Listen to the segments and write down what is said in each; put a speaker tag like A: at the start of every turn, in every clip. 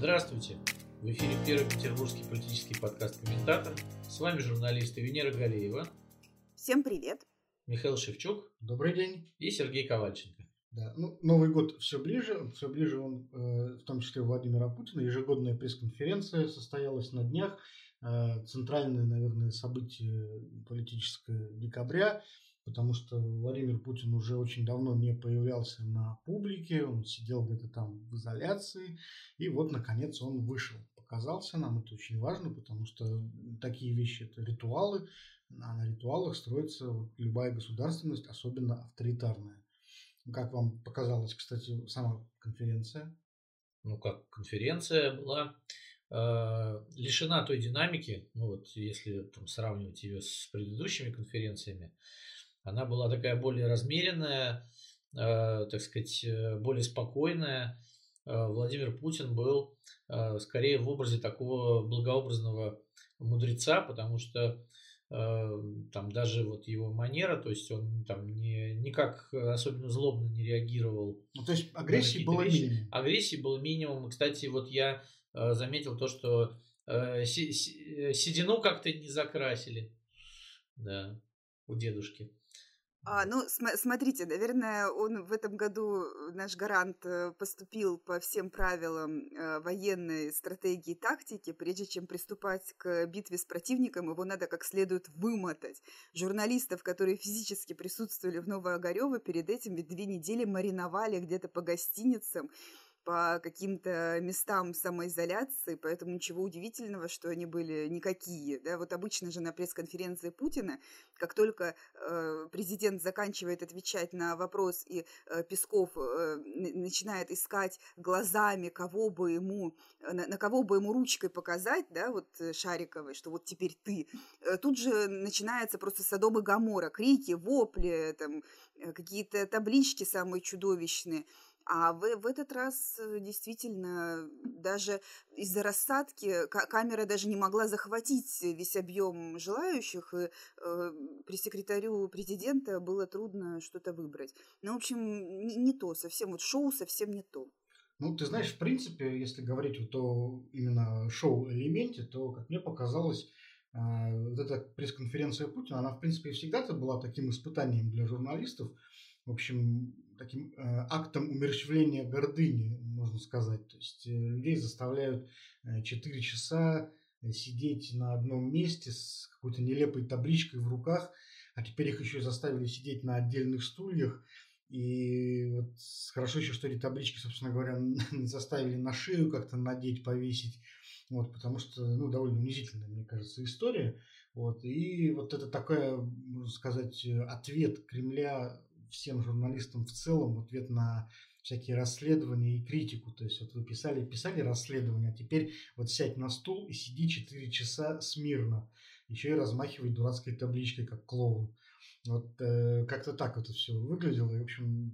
A: Здравствуйте! В эфире первый петербургский политический подкаст «Комментатор». С вами журналисты Венера Галеева.
B: Всем привет!
A: Михаил Шевчук.
C: Добрый день.
A: И Сергей Ковальченко.
C: Да. Ну, Новый год все ближе, все ближе он, э, в том числе Владимира Путина. Ежегодная пресс-конференция состоялась на днях. Э, центральное, наверное, событие политическое декабря потому что Владимир Путин уже очень давно не появлялся на публике, он сидел где-то там в изоляции, и вот, наконец, он вышел, показался нам, это очень важно, потому что такие вещи – это ритуалы, а на ритуалах строится любая государственность, особенно авторитарная. Как вам показалась, кстати, сама конференция?
A: Ну, как конференция была э, лишена той динамики, ну вот если там сравнивать ее с предыдущими конференциями, она была такая более размеренная, э, так сказать, э, более спокойная. Э, Владимир Путин был скорее в образе такого благообразного мудреца, потому что там даже вот его манера, то есть он там не, никак особенно злобно не реагировал.
C: Ну, то есть агрессии было вещи. минимум.
A: Агрессии было минимум. И, кстати, вот я заметил то, что седину как-то не закрасили. Да, у дедушки.
B: А, ну, см- смотрите, наверное, он в этом году, э, наш гарант, э, поступил по всем правилам э, военной стратегии и тактики. Прежде чем приступать к битве с противником, его надо как следует вымотать. Журналистов, которые физически присутствовали в Новоогарево, перед этим ведь две недели мариновали где-то по гостиницам по каким-то местам самоизоляции, поэтому ничего удивительного, что они были никакие. Да? Вот обычно же на пресс-конференции Путина, как только э, президент заканчивает отвечать на вопрос, и э, Песков э, начинает искать глазами, кого бы ему, на, на кого бы ему ручкой показать, да, вот э, Шариковой, что вот теперь ты, э, тут же начинается просто Содом и Гамора, крики, вопли, там, э, какие-то таблички самые чудовищные – а в, в этот раз э, действительно даже из-за рассадки камера даже не могла захватить весь объем желающих, и э, пресс-секретарю президента было трудно что-то выбрать. Ну, в общем, не, не то, совсем вот шоу совсем не то.
C: Ну, ты знаешь, в принципе, если говорить вот о именно шоу-элементе, то, как мне показалось, э, вот эта пресс-конференция Путина, она, в принципе, всегда-то была таким испытанием для журналистов. В общем, таким э, актом умерщвления гордыни, можно сказать. То есть э, людей заставляют э, 4 часа э, сидеть на одном месте с какой-то нелепой табличкой в руках, а теперь их еще заставили сидеть на отдельных стульях. И вот хорошо еще, что эти таблички, собственно говоря, заставили на шею как-то надеть, повесить. Вот, потому что, ну, довольно унизительная, мне кажется, история. Вот, и вот это такая, можно сказать, ответ Кремля всем журналистам в целом в ответ на всякие расследования и критику. То есть вот вы писали, писали расследование, а теперь вот сядь на стул и сиди 4 часа смирно. Еще и размахивай дурацкой табличкой, как клоун. Вот э, как-то так это все выглядело. И, в общем,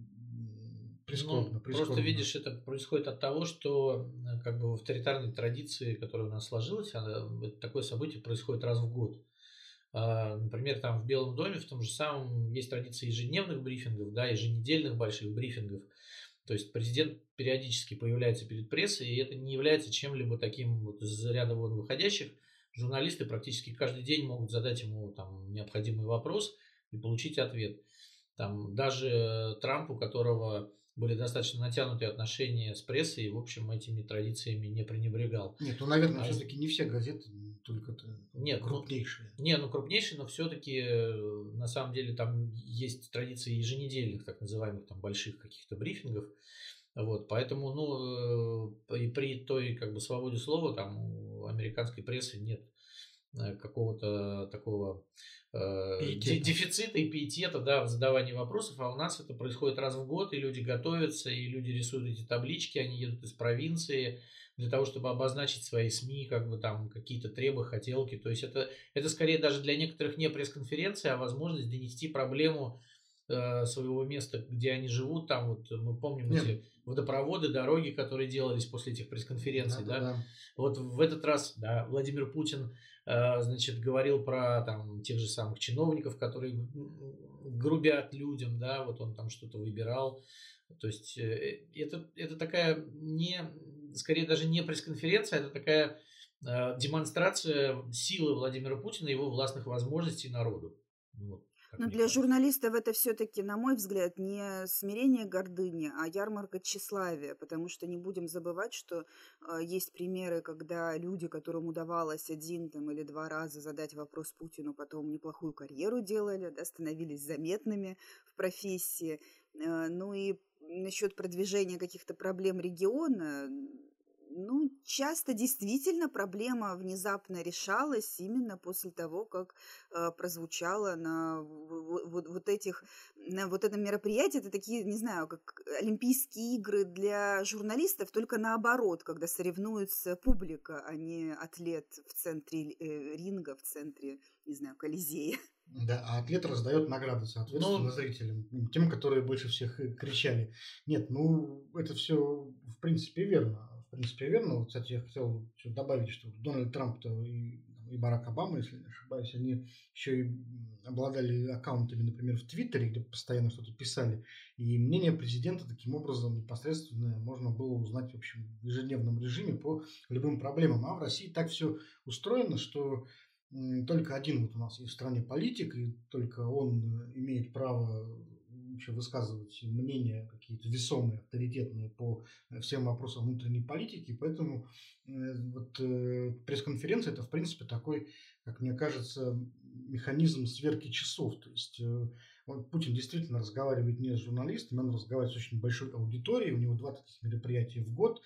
C: прискорбно, ну,
A: прискорбно. Просто видишь, это происходит от того, что э, как бы в авторитарной традиции, которая у нас сложилась, она, такое событие происходит раз в год. А, например, там в Белом доме в том же самом есть традиция ежедневных брифингов, да, еженедельных больших брифингов. То есть президент периодически появляется перед прессой, и это не является чем-либо таким вот из ряда вон выходящих. Журналисты практически каждый день могут задать ему там необходимый вопрос и получить ответ. Там даже Трамп, у которого были достаточно натянутые отношения с прессой, и, в общем, этими традициями не пренебрегал.
C: Нет, ну, наверное, а все-таки не все газеты только
A: нет, ну, крупнейшие. Ну, не, ну крупнейшие, но все-таки э, на самом деле там есть традиции еженедельных, так называемых там больших каких-то брифингов. Вот, поэтому, ну, э, и при той как бы свободе слова там у американской прессы нет какого-то такого пиетета. дефицита и пиетета, да, в задавании вопросов, а у нас это происходит раз в год, и люди готовятся, и люди рисуют эти таблички, они едут из провинции, для того, чтобы обозначить свои СМИ, как бы там какие-то требы, хотелки. То есть это, это скорее даже для некоторых не пресс-конференция, а возможность донести проблему э, своего места, где они живут. Там вот мы помним Нет. эти водопроводы, дороги, которые делались после этих пресс-конференций. Да, да? Вот в этот раз да, Владимир Путин э, значит, говорил про там, тех же самых чиновников, которые грубят людям, да, вот он там что-то выбирал. То есть э, это, это такая не скорее даже не пресс-конференция, это такая э, демонстрация силы Владимира Путина и его властных возможностей народу. Вот.
B: Но для журналистов это все-таки, на мой взгляд, не смирение гордыни, а ярмарка тщеславия, потому что не будем забывать, что э, есть примеры, когда люди, которым удавалось один там, или два раза задать вопрос Путину, потом неплохую карьеру делали, да, становились заметными в профессии. Э, ну и насчет продвижения каких-то проблем региона, ну, часто действительно проблема внезапно решалась именно после того, как э, прозвучало на вот, вот этих, на вот этом мероприятии. Это такие, не знаю, как Олимпийские игры для журналистов, только наоборот, когда соревнуется публика, а не атлет в центре э, ринга, в центре, не знаю, Колизея.
C: Да, а атлет раздает награды, соответственно, ну, зрителям, тем, которые больше всех кричали. Нет, ну, это все, в принципе, верно принципе, верно. Вот, кстати, я хотел добавить, что Дональд Трамп-то и, и Барак Обама, если не ошибаюсь, они еще и обладали аккаунтами, например, в Твиттере, где постоянно что-то писали. И мнение президента таким образом непосредственно можно было узнать, в общем, в ежедневном режиме по любым проблемам. А в России так все устроено, что только один вот у нас есть в стране политик, и только он имеет право вообще высказывать мнения какие-то весомые, авторитетные по э, всем вопросам внутренней политики. Поэтому э, вот э, пресс-конференция это, в принципе, такой, как мне кажется, механизм сверки часов. То есть он, Путин действительно разговаривает не с журналистами, он разговаривает с очень большой аудиторией. У него два таких мероприятия в год.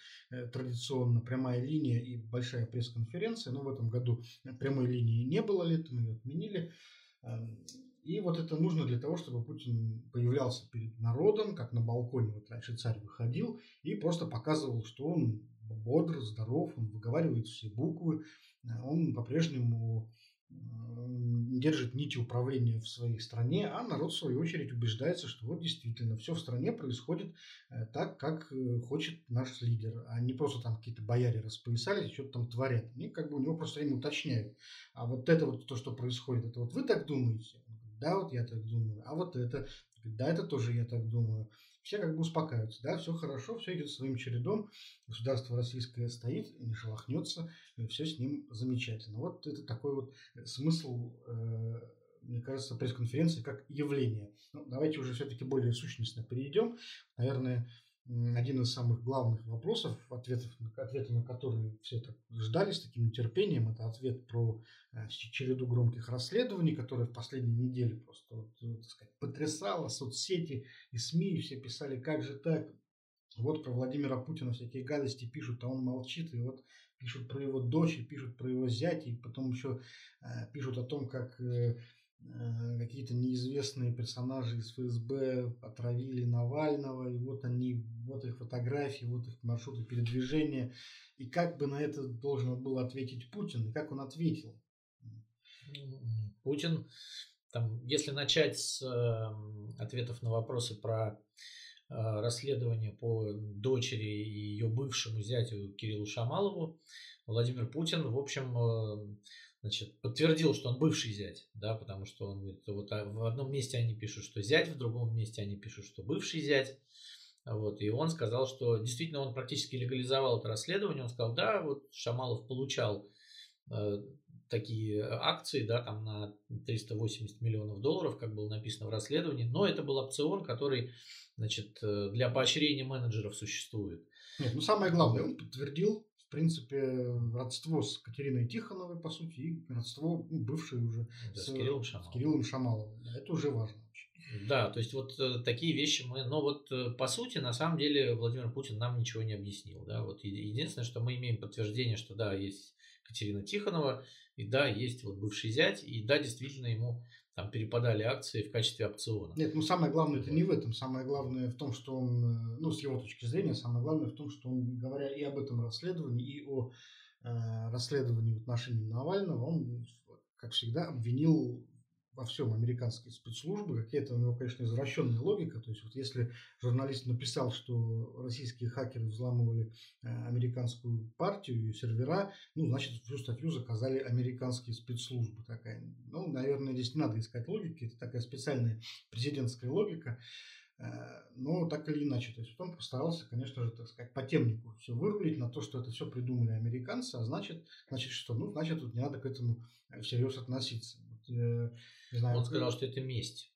C: Традиционно прямая линия и большая пресс-конференция. Но в этом году прямой линии не было летом, ее отменили. И вот это нужно для того, чтобы Путин появлялся перед народом, как на балконе вот раньше царь выходил, и просто показывал, что он бодр, здоров, он выговаривает все буквы, он по-прежнему держит нити управления в своей стране, а народ, в свою очередь, убеждается, что вот действительно все в стране происходит э, так, как э, хочет наш лидер, а не просто там какие-то бояре распоясались, что-то там творят. Они как бы у него просто время уточняют. А вот это вот то, что происходит, это вот вы так думаете? Да, вот я так думаю, а вот это, да, это тоже я так думаю. Все как бы успокаиваются, да, все хорошо, все идет своим чередом, государство российское стоит, не шелохнется, все с ним замечательно. Вот это такой вот смысл, э, мне кажется, пресс-конференции как явление. Ну, давайте уже все-таки более сущностно перейдем. Наверное, один из самых главных вопросов, ответов, ответы на которые все так ждали с таким нетерпением, это ответ про э, череду громких расследований, которые в последние недели просто вот, э, так сказать, потрясало соцсети и СМИ, и все писали, как же так, вот про Владимира Путина всякие гадости пишут, а он молчит, и вот пишут про его дочь, и пишут про его зять, и потом еще э, пишут о том, как э, какие-то неизвестные персонажи из ФСБ отравили Навального, и вот они, вот их фотографии, вот их маршруты передвижения. И как бы на это должен был ответить Путин, и как он ответил?
A: Путин, там, если начать с э, ответов на вопросы про э, расследование по дочери и ее бывшему зятю Кириллу Шамалову, Владимир Путин, в общем, э, значит, подтвердил, что он бывший зять, да, потому что он говорит, вот а в одном месте они пишут, что зять, в другом месте они пишут, что бывший зять. Вот, и он сказал, что действительно он практически легализовал это расследование. Он сказал, да, вот Шамалов получал э, такие акции, да, там на 380 миллионов долларов, как было написано в расследовании, но это был опцион, который, значит, э, для поощрения менеджеров существует.
C: Нет, ну самое главное, он подтвердил в принципе, родство с Катериной Тихоновой, по сути, и родство ну, бывшее уже
A: да, с, с, Кириллом Шамаловым.
C: С Кириллом Шамаловым. Это уже важно.
A: Да, то есть вот э, такие вещи мы, но вот э, по сути, на самом деле Владимир Путин нам ничего не объяснил, да, вот единственное, что мы имеем подтверждение, что да, есть Катерина Тихонова, и да, есть вот бывший зять, и да, действительно ему там перепадали акции в качестве опциона.
C: Нет, ну самое главное это не в этом. Самое главное в том, что он, э, ну с его точки зрения, самое главное в том, что он, говоря и об этом расследовании, и о э, расследовании в отношении Навального, он, как всегда, обвинил во всем американские спецслужбы. Какая-то у него, конечно, извращенная логика. То есть, вот если журналист написал, что российские хакеры взламывали э, американскую партию и сервера, ну, значит, всю статью заказали американские спецслужбы. Такая. Ну, наверное, здесь не надо искать логики. Это такая специальная президентская логика. но так или иначе. То есть он постарался, конечно же, так сказать, по темнику все вырулить на то, что это все придумали американцы, а значит, значит что? Ну, значит, тут не надо к этому всерьез относиться. Вот,
A: не знаю, он сказал, что это месть.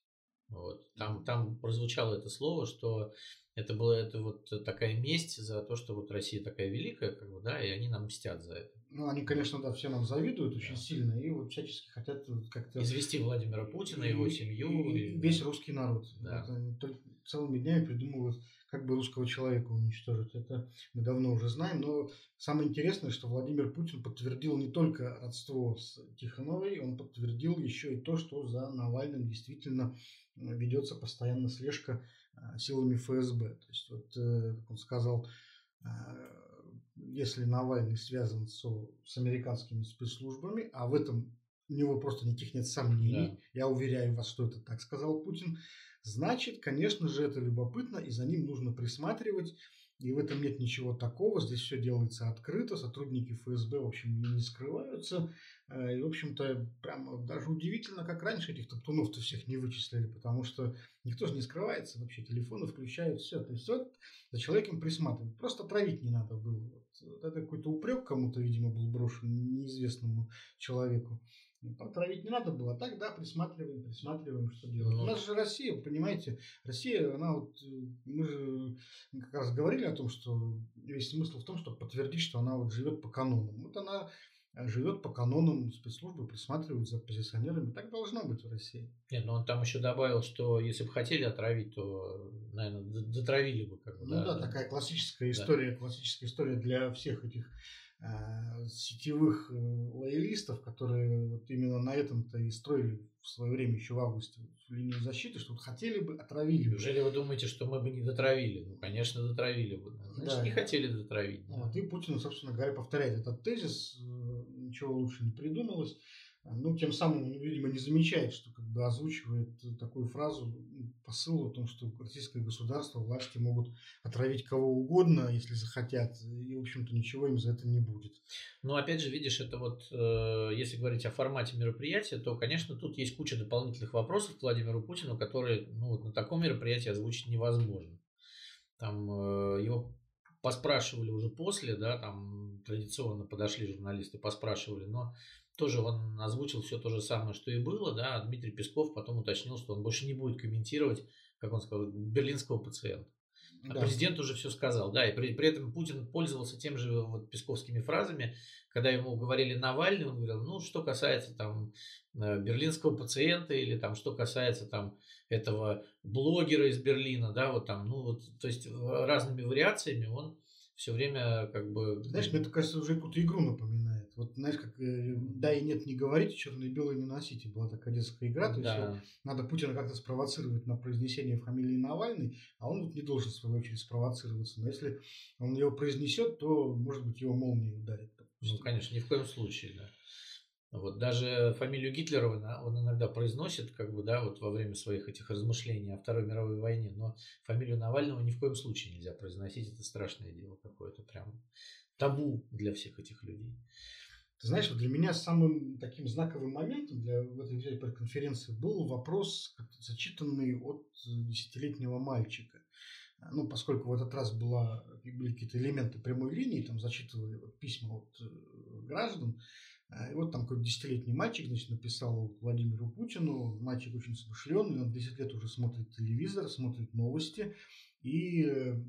A: Вот. Там, там прозвучало это слово, что это была это вот такая месть за то, что вот Россия такая великая, как бы, да, и они нам мстят за это.
C: Ну, они, конечно, да, все нам завидуют да. очень сильно и вот всячески хотят как-то...
A: Извести Владимира Путина, и, его семью.
C: И, и весь русский народ. Да. Вот они только целыми днями придумывают, как бы русского человека уничтожить. Это мы давно уже знаем. Но самое интересное, что Владимир Путин подтвердил не только родство с Тихоновой, он подтвердил еще и то, что за Навальным действительно ведется постоянно слежка а, силами ФСБ. То есть, вот, э, как он сказал, если Навальный связан с, с американскими спецслужбами, а в этом у него просто никаких нет сомнений, да. я уверяю вас, что это так сказал Путин, значит, конечно же, это любопытно, и за ним нужно присматривать, и в этом нет ничего такого, здесь все делается открыто, сотрудники ФСБ, в общем, не скрываются, Э, и, в общем-то, прям даже удивительно, как раньше этих топтунов-то всех не вычислили, потому что никто же не скрывается вообще, телефоны включают, все. То есть вот за человеком присматривать. Просто травить не надо было. Вот, это какой-то упрек кому-то, видимо, был брошен неизвестному человеку. Потравить не надо было. Так, да, присматриваем, присматриваем, что делать. Ну, У нас же Россия, понимаете, Россия, она вот, э, мы же как раз говорили о том, что весь смысл в том, чтобы подтвердить, что она вот живет по канонам. Вот она живет по канонам спецслужбы, присматривают за оппозиционерами. Так должно быть в России.
A: Нет, но он там еще добавил, что если бы хотели отравить, то, наверное, дотравили бы. Как бы,
C: ну да, да, такая классическая история, да. классическая история для всех этих э, сетевых э, лоялистов, которые вот именно на этом-то и строили в свое время еще в августе линию защиты, что вот хотели бы, отравили.
A: Неужели вы думаете, что мы бы не дотравили? Ну, конечно, дотравили бы. Значит, да. не хотели дотравить.
C: Да. Вот, и Путин, собственно говоря, повторяет этот тезис, э, ничего лучше не придумалось. Ну, тем самым видимо, не замечает, что как бы озвучивает такую фразу, посыл о том, что российское государство, власти могут отравить кого угодно, если захотят, и, в общем-то, ничего им за это не будет.
A: Ну, опять же, видишь, это вот, э, если говорить о формате мероприятия, то, конечно, тут есть куча дополнительных вопросов к Владимиру Путину, которые, ну, вот на таком мероприятии озвучить невозможно. Там э, его поспрашивали уже после, да, там традиционно подошли журналисты, поспрашивали, но тоже он озвучил все то же самое, что и было, да, Дмитрий Песков потом уточнил, что он больше не будет комментировать, как он сказал, берлинского пациента. А да. президент уже все сказал, да, и при, при этом Путин пользовался тем же вот песковскими фразами, когда ему говорили Навальный, он говорил, ну, что касается там э, берлинского пациента или там, что касается там этого блогера из Берлина, да, вот там, ну, вот, то есть разными вариациями он все время как бы...
C: Знаешь, мне это, кажется, уже какую-то игру напоминает. Вот, знаешь, как э, да и нет, не говорите, черное и белое не носите. Была такая детская игра, то да. есть надо Путина как-то спровоцировать на произнесение фамилии Навальный, а он вот не должен, в свою очередь, спровоцироваться. Но если он его произнесет, то, может быть, его молнией ударит.
A: Ну, конечно, ни в коем случае, да. Вот даже фамилию Гитлера он иногда произносит, как бы, да, вот во время своих этих размышлений о Второй мировой войне, но фамилию Навального ни в коем случае нельзя произносить, это страшное дело какое-то, прям табу для всех этих людей.
C: Ты знаешь, вот для меня самым таким знаковым моментом для в этой конференции был вопрос, зачитанный от десятилетнего мальчика. Ну, поскольку в этот раз была, были какие-то элементы прямой линии, там зачитывали письма от э, граждан, а, и вот там какой-то десятилетний мальчик, значит, написал Владимиру Путину. Мальчик очень смышленый, он 10 лет уже смотрит телевизор, смотрит новости. И э,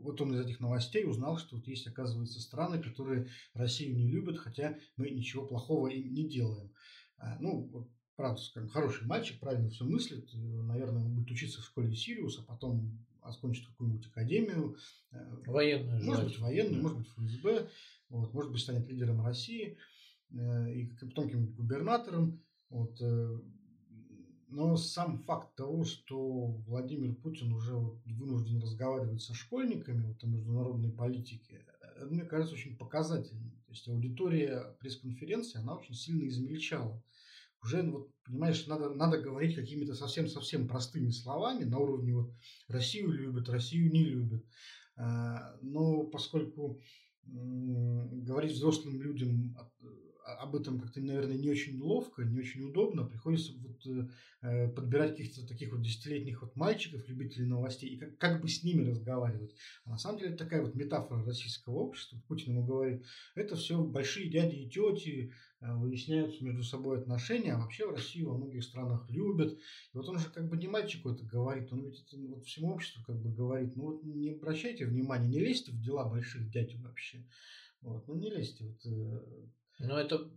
C: вот он из этих новостей узнал, что вот есть, оказывается, страны, которые Россию не любят, хотя мы ничего плохого им не делаем. А, ну, правда, скажем, хороший мальчик, правильно все мыслит. Э, наверное, он будет учиться в школе Сириус, а потом окончит какую-нибудь академию.
A: Э, военную.
C: Может быть, военную, может быть, ФСБ. Вот, может быть, станет лидером России. Э, и каким-нибудь губернатором. Вот. Э, но сам факт того, что Владимир Путин уже вынужден разговаривать со школьниками вот, о международной политике, это, мне кажется, очень показательно. То есть аудитория пресс-конференции, она очень сильно измельчала. Уже, ну, вот, понимаешь, надо, надо говорить какими-то совсем-совсем простыми словами на уровне вот Россию любят, Россию не любят. А, но поскольку говорить взрослым людям об этом как-то, наверное, не очень ловко, не очень удобно. Приходится вот, э, подбирать каких-то таких вот десятилетних вот мальчиков, любителей новостей, и как, как бы с ними разговаривать. А на самом деле это такая вот метафора российского общества. Путин ему говорит, это все большие дяди и тети, э, выясняют между собой отношения, а вообще в России во многих странах любят. И вот он же как бы не мальчику это говорит, он ведь это вот всему обществу как бы говорит, ну вот не обращайте внимания, не лезьте в дела больших дядь вообще. Вот, ну не лезьте. Вот, э,
A: ну, это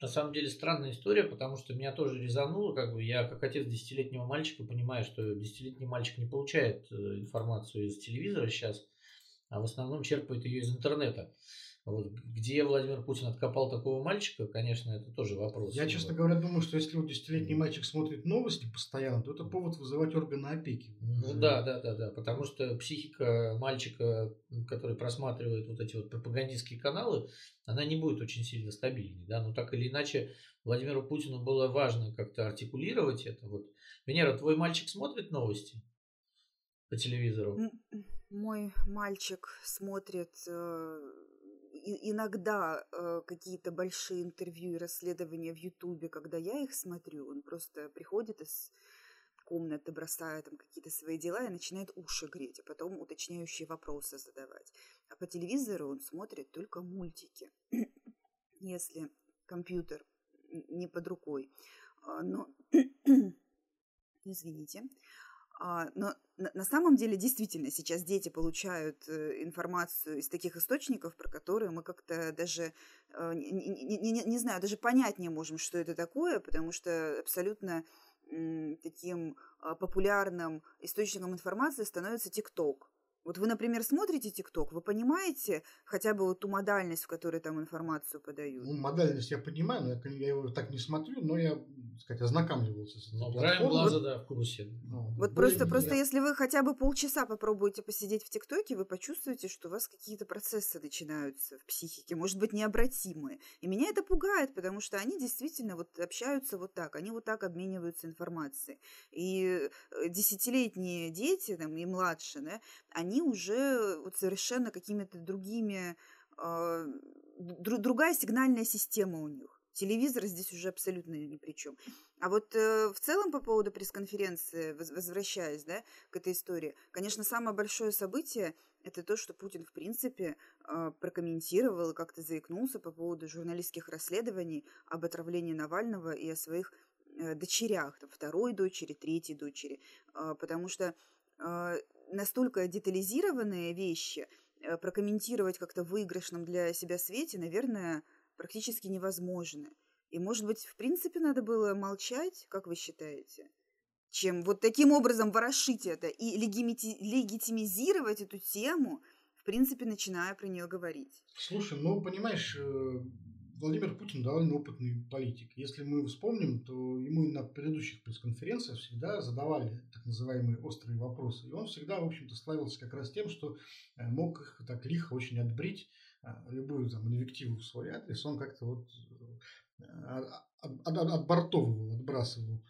A: на самом деле странная история, потому что меня тоже резануло, как бы я как отец десятилетнего мальчика понимаю, что десятилетний мальчик не получает э, информацию из телевизора сейчас, а в основном черпает ее из интернета. Вот где Владимир Путин откопал такого мальчика, конечно, это тоже вопрос.
C: Я, честно говоря, думаю, что если вот десятилетний мальчик смотрит новости постоянно, то это повод вызывать органы опеки.
A: Ну да, да, да, да, потому что психика мальчика, который просматривает вот эти вот пропагандистские каналы, она не будет очень сильно стабильной, да, но так или иначе Владимиру Путину было важно как-то артикулировать это. Вот, Венера, твой мальчик смотрит новости по телевизору?
B: Мой мальчик смотрит э, иногда э, какие-то большие интервью и расследования в Ютубе, когда я их смотрю, он просто приходит из комнаты, бросает там какие-то свои дела и начинает уши греть, а потом уточняющие вопросы задавать. А по телевизору он смотрит только мультики, если компьютер не под рукой. А, но, извините, но на самом деле действительно сейчас дети получают э, информацию из таких источников, про которые мы как-то даже, э, не, не, не, не знаю, даже понять не можем, что это такое, потому что абсолютно таким а, популярным источником информации становится ТикТок. Вот вы, например, смотрите ТикТок, вы понимаете хотя бы вот ту модальность, в которой там информацию подают?
C: Ну, модальность я понимаю, но я, я его так не смотрю, но я, так сказать, ознакомливался с
A: этим. Ну, краем глаза, да, в курсе.
B: Ну, вот просто, просто если вы хотя бы полчаса попробуете посидеть в ТикТоке, вы почувствуете, что у вас какие-то процессы начинаются в психике, может быть, необратимые. И меня это пугает, потому что они действительно вот общаются вот так, они вот так обмениваются информацией. И э, десятилетние дети, там, и младше, да, они они уже вот совершенно какими-то другими, э, дру, другая сигнальная система у них. Телевизор здесь уже абсолютно ни при чем. А вот э, в целом по поводу пресс-конференции, возвращаясь да, к этой истории, конечно, самое большое событие это то, что Путин, в принципе, э, прокомментировал и как-то заикнулся по поводу журналистских расследований об отравлении Навального и о своих э, дочерях, там, второй дочери, третьей дочери, э, потому что настолько детализированные вещи э, прокомментировать как-то в выигрышном для себя свете, наверное, практически невозможно. И, может быть, в принципе, надо было молчать, как вы считаете? Чем вот таким образом ворошить это и легитимизировать эту тему, в принципе, начиная про нее говорить.
C: Слушай, ну, понимаешь, э, Владимир Путин довольно опытный политик. Если мы вспомним, то ему на предыдущих пресс-конференциях всегда задавали так называемые острые вопросы. И он всегда, в общем-то, славился как раз тем, что э, мог их так лихо очень отбрить э, любую там инвективу в свой адрес. Он как-то вот э, отбортовывал, отбрасывал.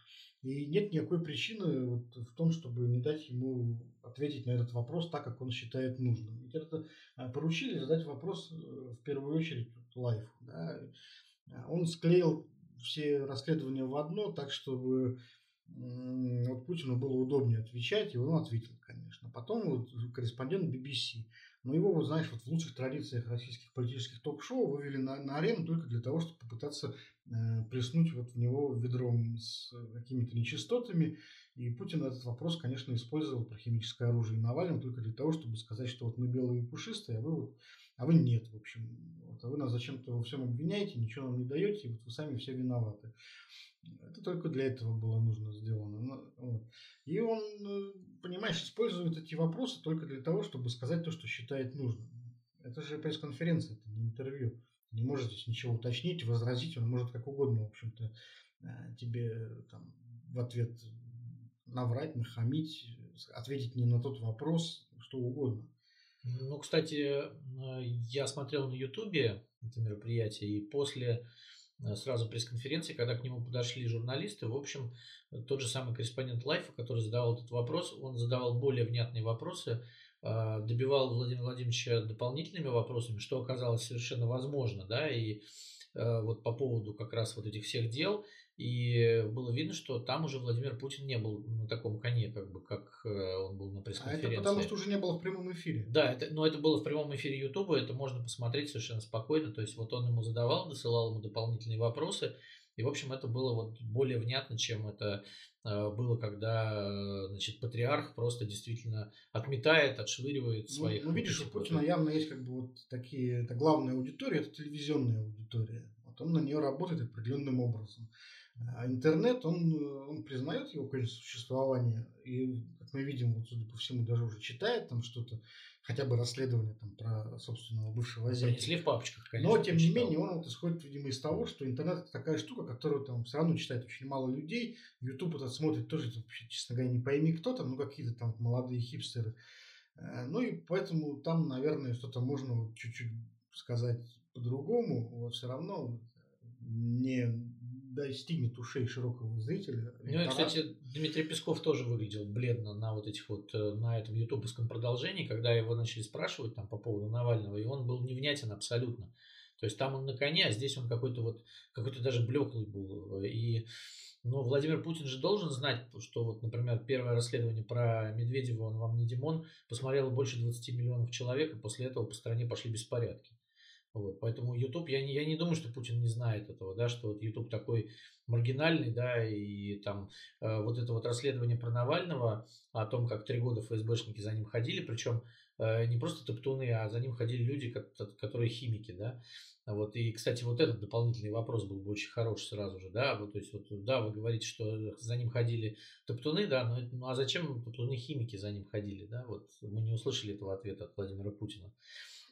C: И нет никакой причины вот в том, чтобы не дать ему ответить на этот вопрос так, как он считает нужным. Ведь это поручили задать вопрос в первую очередь Лайфу. Да. Он склеил все расследования в одно, так чтобы вот Путину было удобнее отвечать, и он ответил, конечно. Потом вот корреспондент BBC. Но его, вот, знаешь, вот в лучших традициях российских политических ток-шоу вывели на, на арену только для того, чтобы попытаться э, плеснуть вот в него ведром с какими-то нечистотами. И Путин этот вопрос, конечно, использовал про химическое оружие Навальным только для того, чтобы сказать, что вот мы белые и пушистые, а вы вот а вы нет, в общем. А вы нас зачем-то во всем обвиняете, ничего нам не даете, и вот вы сами все виноваты. Это только для этого было нужно сделано. Ну. И он, э, понимаешь, использует эти вопросы только для того, чтобы сказать то, что считает нужным. Это же пресс-конференция, это не интервью. Не может здесь ничего уточнить, возразить, он может как угодно, в общем-то, э, тебе там, в ответ наврать, нахамить, ответить не на тот вопрос, что угодно.
A: Ну, кстати, э, я смотрел на Ютубе это мероприятие, и после э, сразу пресс-конференции, когда к нему подошли журналисты, в общем, тот же самый корреспондент Лайфа, который задавал этот вопрос, он задавал более внятные вопросы, э, добивал Владимира Владимировича дополнительными вопросами, что оказалось совершенно возможно, да, и вот по поводу как раз вот этих всех дел, и было видно, что там уже Владимир Путин не был на таком коне, как бы, как он был на пресс-конференции.
C: А это потому, что уже не было в прямом эфире.
A: Да, это, но это было в прямом эфире Ютуба, это можно посмотреть совершенно спокойно. То есть вот он ему задавал, досылал ему дополнительные вопросы, и, в общем, это было вот более внятно, чем это э, было, когда значит, патриарх просто действительно отметает, отшвыривает ну, своих...
C: Ну, ну видишь, у Путина явно есть как бы вот такие... Это главная аудитория, это телевизионная аудитория. Вот он на нее работает определенным образом. А интернет, он, он признает его, конечно, существование. И, как мы видим, вот, судя по всему, даже уже читает там что-то хотя бы расследование там, про собственного бывшего
A: зятя. Принесли в папочках, конечно.
C: Но, тем не менее, он вот исходит, видимо, из того, что интернет это такая штука, которую там все равно читает очень мало людей. YouTube этот смотрит тоже, честно говоря, не пойми кто там, ну какие-то там молодые хипстеры. Э, ну и поэтому там, наверное, что-то можно чуть-чуть сказать по-другому. Вот все равно не достигнет ушей широкого зрителя.
A: Ну и, кстати, Дмитрий Песков тоже выглядел бледно на вот этих вот, э, на этом ютубовском продолжении, когда его начали спрашивать там по поводу Навального, и он был невнятен абсолютно. То есть там он на коне, а здесь он какой-то вот, какой-то даже блеклый был. И ну, Владимир Путин же должен знать, что вот, например, первое расследование про Медведева, он вам не Димон, посмотрело больше 20 миллионов человек, и после этого по стране пошли беспорядки. Вот, поэтому YouTube, я не, я не думаю, что Путин не знает этого, да, что вот YouTube такой маргинальный, да, и там э, вот это вот расследование про Навального о том, как три года ФСБшники за ним ходили, причем э, не просто топтуны, а за ним ходили люди, как, которые химики, да. Вот, и, кстати, вот этот дополнительный вопрос был бы очень хорош сразу же, да, вот, то есть, вот, да, вы говорите, что за ним ходили топтуны, да, но ну, а зачем топтуны химики за ним ходили, да, вот, мы не услышали этого ответа от Владимира Путина.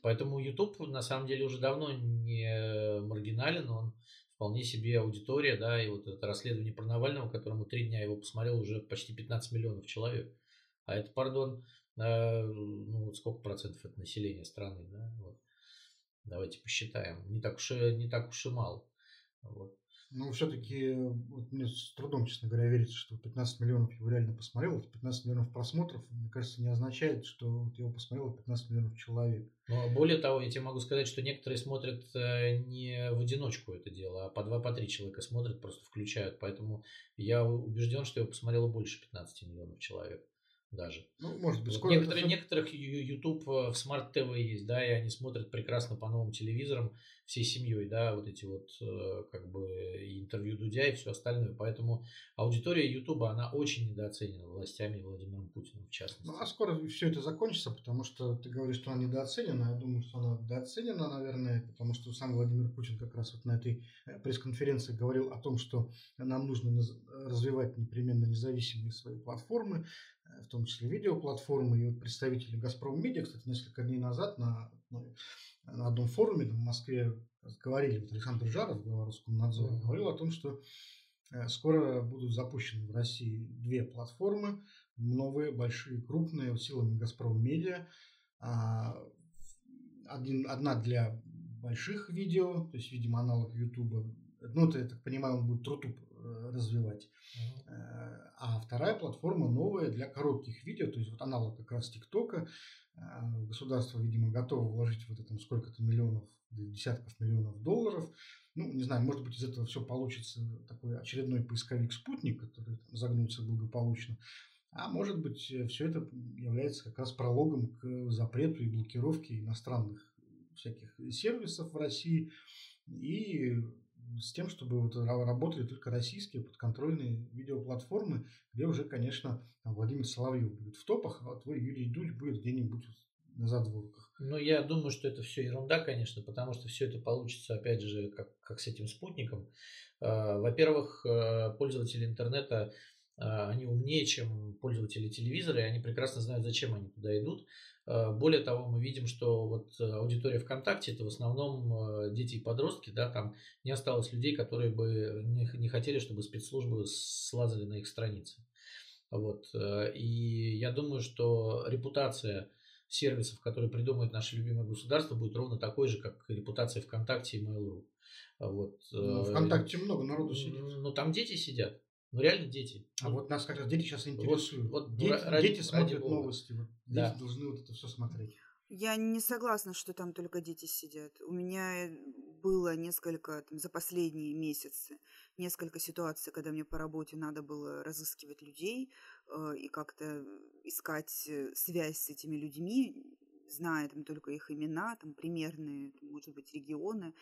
A: Поэтому YouTube на самом деле уже давно не маргинален, он вполне себе аудитория, да, и вот это расследование про Навального, которому три дня его посмотрел уже почти 15 миллионов человек. А это, пардон, э, ну вот сколько процентов от населения страны, да, вот. Давайте посчитаем. Не так уж и, не так уж и мало. Вот.
C: Ну, все-таки вот мне с трудом, честно говоря, верится, что 15 миллионов его реально посмотрел. 15 миллионов просмотров, мне кажется, не означает, что вот его посмотрело 15 миллионов человек.
A: Но более того, я тебе могу сказать, что некоторые смотрят э, не в одиночку это дело, а по два, по три человека смотрят, просто включают. Поэтому я убежден, что его посмотрело больше 15 миллионов человек даже.
C: Ну, может быть,
A: вот некоторые, все... некоторых YouTube в Smart TV есть, да, и они смотрят прекрасно по новым телевизорам всей семьей, да, вот эти вот э, как бы интервью Дудя и все остальное. Поэтому аудитория YouTube, она очень недооценена властями и Владимиром Путиным в частности.
C: Ну, а скоро все это закончится, потому что ты говоришь, что она недооценена. Я думаю, что она недооценена, наверное, потому что сам Владимир Путин как раз вот на этой э, пресс-конференции говорил о том, что нам нужно развивать непременно независимые свои платформы, в том числе видеоплатформы. И вот представители «Газпром Медиа», кстати, несколько дней назад на, на одном форуме в Москве говорили, вот Александр Жаров, глава Роскомнадзора, говорил о том, что э, скоро будут запущены в России две платформы, новые, большие, крупные, силами «Газпром Медиа». А, один, одна для больших видео, то есть, видимо, аналог Ютуба. Ну, это, я так понимаю, он будет Рутуб э, развивать. Mm-hmm. А вторая платформа новая для коротких видео, то есть вот аналог как раз ТикТока. Государство, видимо, готово вложить в это там сколько-то миллионов, десятков миллионов долларов. Ну, не знаю, может быть, из этого все получится такой очередной поисковик «Спутник», который там, загнулся благополучно. А может быть, все это является как раз прологом к запрету и блокировке иностранных всяких сервисов в России и с тем, чтобы вот работали только российские подконтрольные видеоплатформы, где уже, конечно, Владимир Соловьев будет в топах, а твой Юрий Дудь будет где-нибудь на задворках.
A: Ну, я думаю, что это все ерунда, конечно, потому что все это получится, опять же, как, как с этим спутником. А, во-первых, э, пользователи интернета, а, они умнее, чем пользователи телевизора, и они прекрасно знают, зачем они туда идут. Э, более того, мы видим, что вот э, аудитория ВКонтакте это в основном э, дети и подростки, да, там не осталось людей, которые бы не, не хотели, чтобы спецслужбы слазали на их страницы. Вот. И я думаю, что репутация сервисов, которые придумает наше любимое государство, будет ровно такой же, как репутация ВКонтакте и Mail.ru. Вот.
C: Ну, ВКонтакте много народу сидит.
A: Ну, там дети сидят. Ну, реально дети.
C: А вот нас как раз дети сейчас интересуют. Вот, вот дети, ради, дети смотрят ради новости. Вот, да. Дети должны вот это все смотреть.
B: Я не согласна, что там только дети сидят. У меня было несколько, там, за последние месяцы, несколько ситуаций, когда мне по работе надо было разыскивать людей э, и как-то искать э, связь с этими людьми, зная там только их имена, там примерные, может быть, регионы.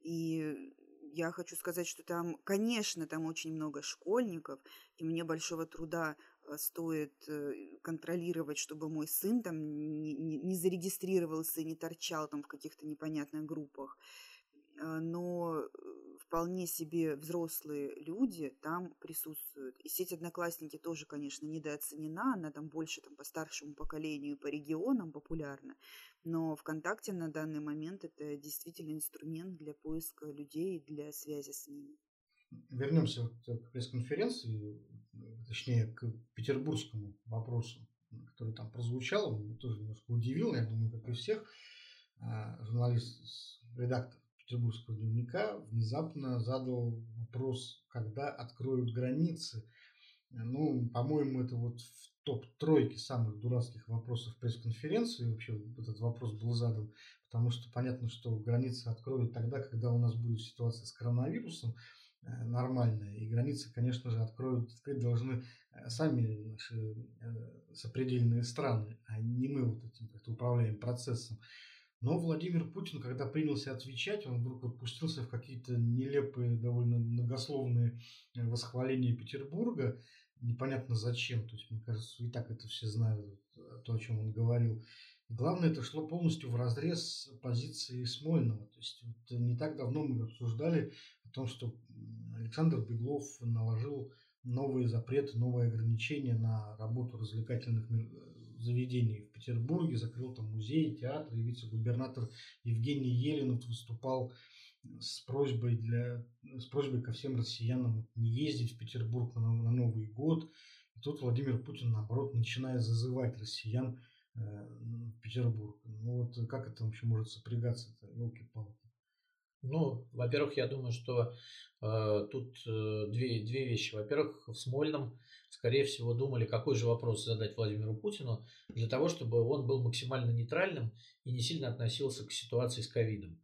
B: И я хочу сказать, что там, конечно, там очень много школьников, и мне большого труда э, стоит контролировать, чтобы мой сын там не, не, не зарегистрировался и не торчал там в каких-то непонятных группах. А, но э, вполне себе взрослые люди там присутствуют. И сеть «Одноклассники» тоже, конечно, недооценена, она там больше там, по старшему поколению, по регионам популярна, но ВКонтакте на данный момент это действительно инструмент для поиска людей, для связи с ними.
C: Вернемся к пресс-конференции, точнее, к петербургскому вопросу, который там прозвучал, он тоже немножко удивил, я думаю, как и всех, а, журналист, редактор Петербургского дневника внезапно задал вопрос, когда откроют границы. Ну, по-моему, это вот в топ-тройке самых дурацких вопросов пресс-конференции вообще этот вопрос был задан, потому что понятно, что границы откроют тогда, когда у нас будет ситуация с коронавирусом э, нормальная, и границы, конечно же, откроют, открыть должны э, сами наши э, сопредельные страны, а не мы вот этим как-то управляем процессом. Но Владимир Путин, когда принялся отвечать, он вдруг вот пустился в какие-то нелепые, довольно многословные э, восхваления Петербурга. Непонятно зачем. То есть, мне кажется, и так это все знают, то, о чем он говорил. И главное, это шло полностью в разрез позиции Смольного. То есть, вот не так давно мы обсуждали о том, что Александр Беглов наложил новые запреты, новые ограничения на работу развлекательных заведений в Петербурге, закрыл там музей, театр, и вице-губернатор Евгений Еленов выступал с просьбой, для, с просьбой ко всем россиянам не ездить в Петербург на, на Новый год. И тут Владимир Путин, наоборот, начинает зазывать россиян э, в Петербург. Ну вот как это вообще может сопрягаться-то, елки-палки?
A: Ну, во-первых, я думаю, что э, тут э, две, две вещи. Во-первых, в Смольном скорее всего, думали, какой же вопрос задать Владимиру Путину, для того, чтобы он был максимально нейтральным и не сильно относился к ситуации с ковидом.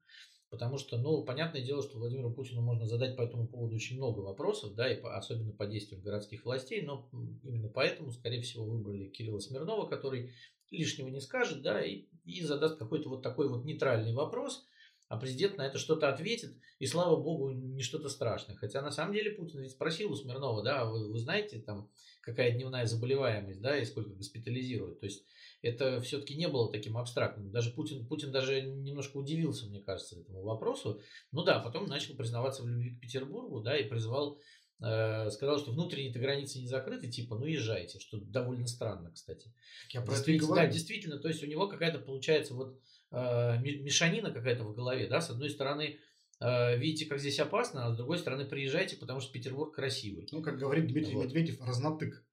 A: Потому что, ну, понятное дело, что Владимиру Путину можно задать по этому поводу очень много вопросов, да, и по, особенно по действиям городских властей, но именно поэтому, скорее всего, выбрали Кирилла Смирнова, который лишнего не скажет, да, и, и задаст какой-то вот такой вот нейтральный вопрос, а президент на это что-то ответит, и слава богу, не что-то страшное. Хотя на самом деле Путин ведь спросил у Смирнова, да, вы, вы знаете, там, какая дневная заболеваемость, да, и сколько госпитализируют. То есть это все-таки не было таким абстрактным. Даже Путин, Путин даже немножко удивился, мне кажется, этому вопросу. Ну да, потом начал признаваться в любви к Петербургу, да, и призвал, э, сказал, что внутренние-то границы не закрыты, типа, ну езжайте, что довольно странно, кстати.
C: Я про это Да,
A: действительно, то есть у него какая-то получается вот мешанина какая-то в голове, да, с одной стороны, э, видите, как здесь опасно, а с другой стороны, приезжайте, потому что Петербург красивый.
C: Ну, как говорит Дмитрий вот. Медведев, разнотык.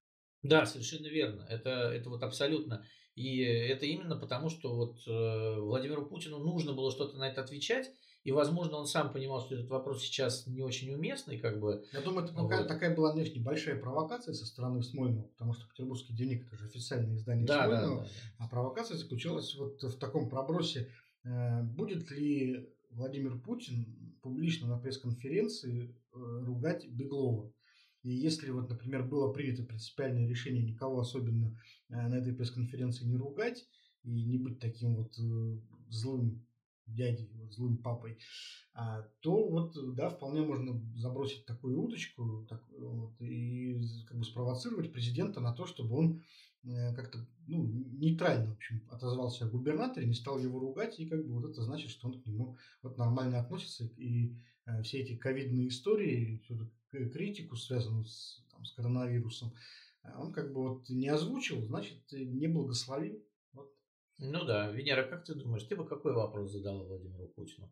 A: Да, совершенно верно. Это, это вот абсолютно. И это именно потому, что вот э, Владимиру Путину нужно было что-то на это отвечать, и, возможно, он сам понимал, что этот вопрос сейчас не очень уместный, как бы.
C: Я думаю, это вот. такая, такая была, знаешь, небольшая провокация со стороны Смольного, потому что Петербургский дневник это же официальное издание да, Смольного, да, да, да. а провокация заключалась вот в таком пробросе, э, будет ли Владимир Путин публично на пресс-конференции э, ругать Беглова. И если вот, например, было принято принципиальное решение никого особенно э, на этой пресс-конференции не ругать и не быть таким вот злым дядей, злым папой, а, то вот, да, вполне можно забросить такую удочку так, вот, и как бы спровоцировать президента на то, чтобы он э, как-то ну, нейтрально, в общем, отозвался о губернаторе, не стал его ругать, и как бы вот это значит, что он к нему вот нормально относится, и э, все эти ковидные истории, всю эту критику, связанную с, там, с коронавирусом, э, он как бы вот не озвучил, значит, не благословил.
A: Ну да, Венера, как ты думаешь, ты бы какой вопрос задала Владимиру Путину?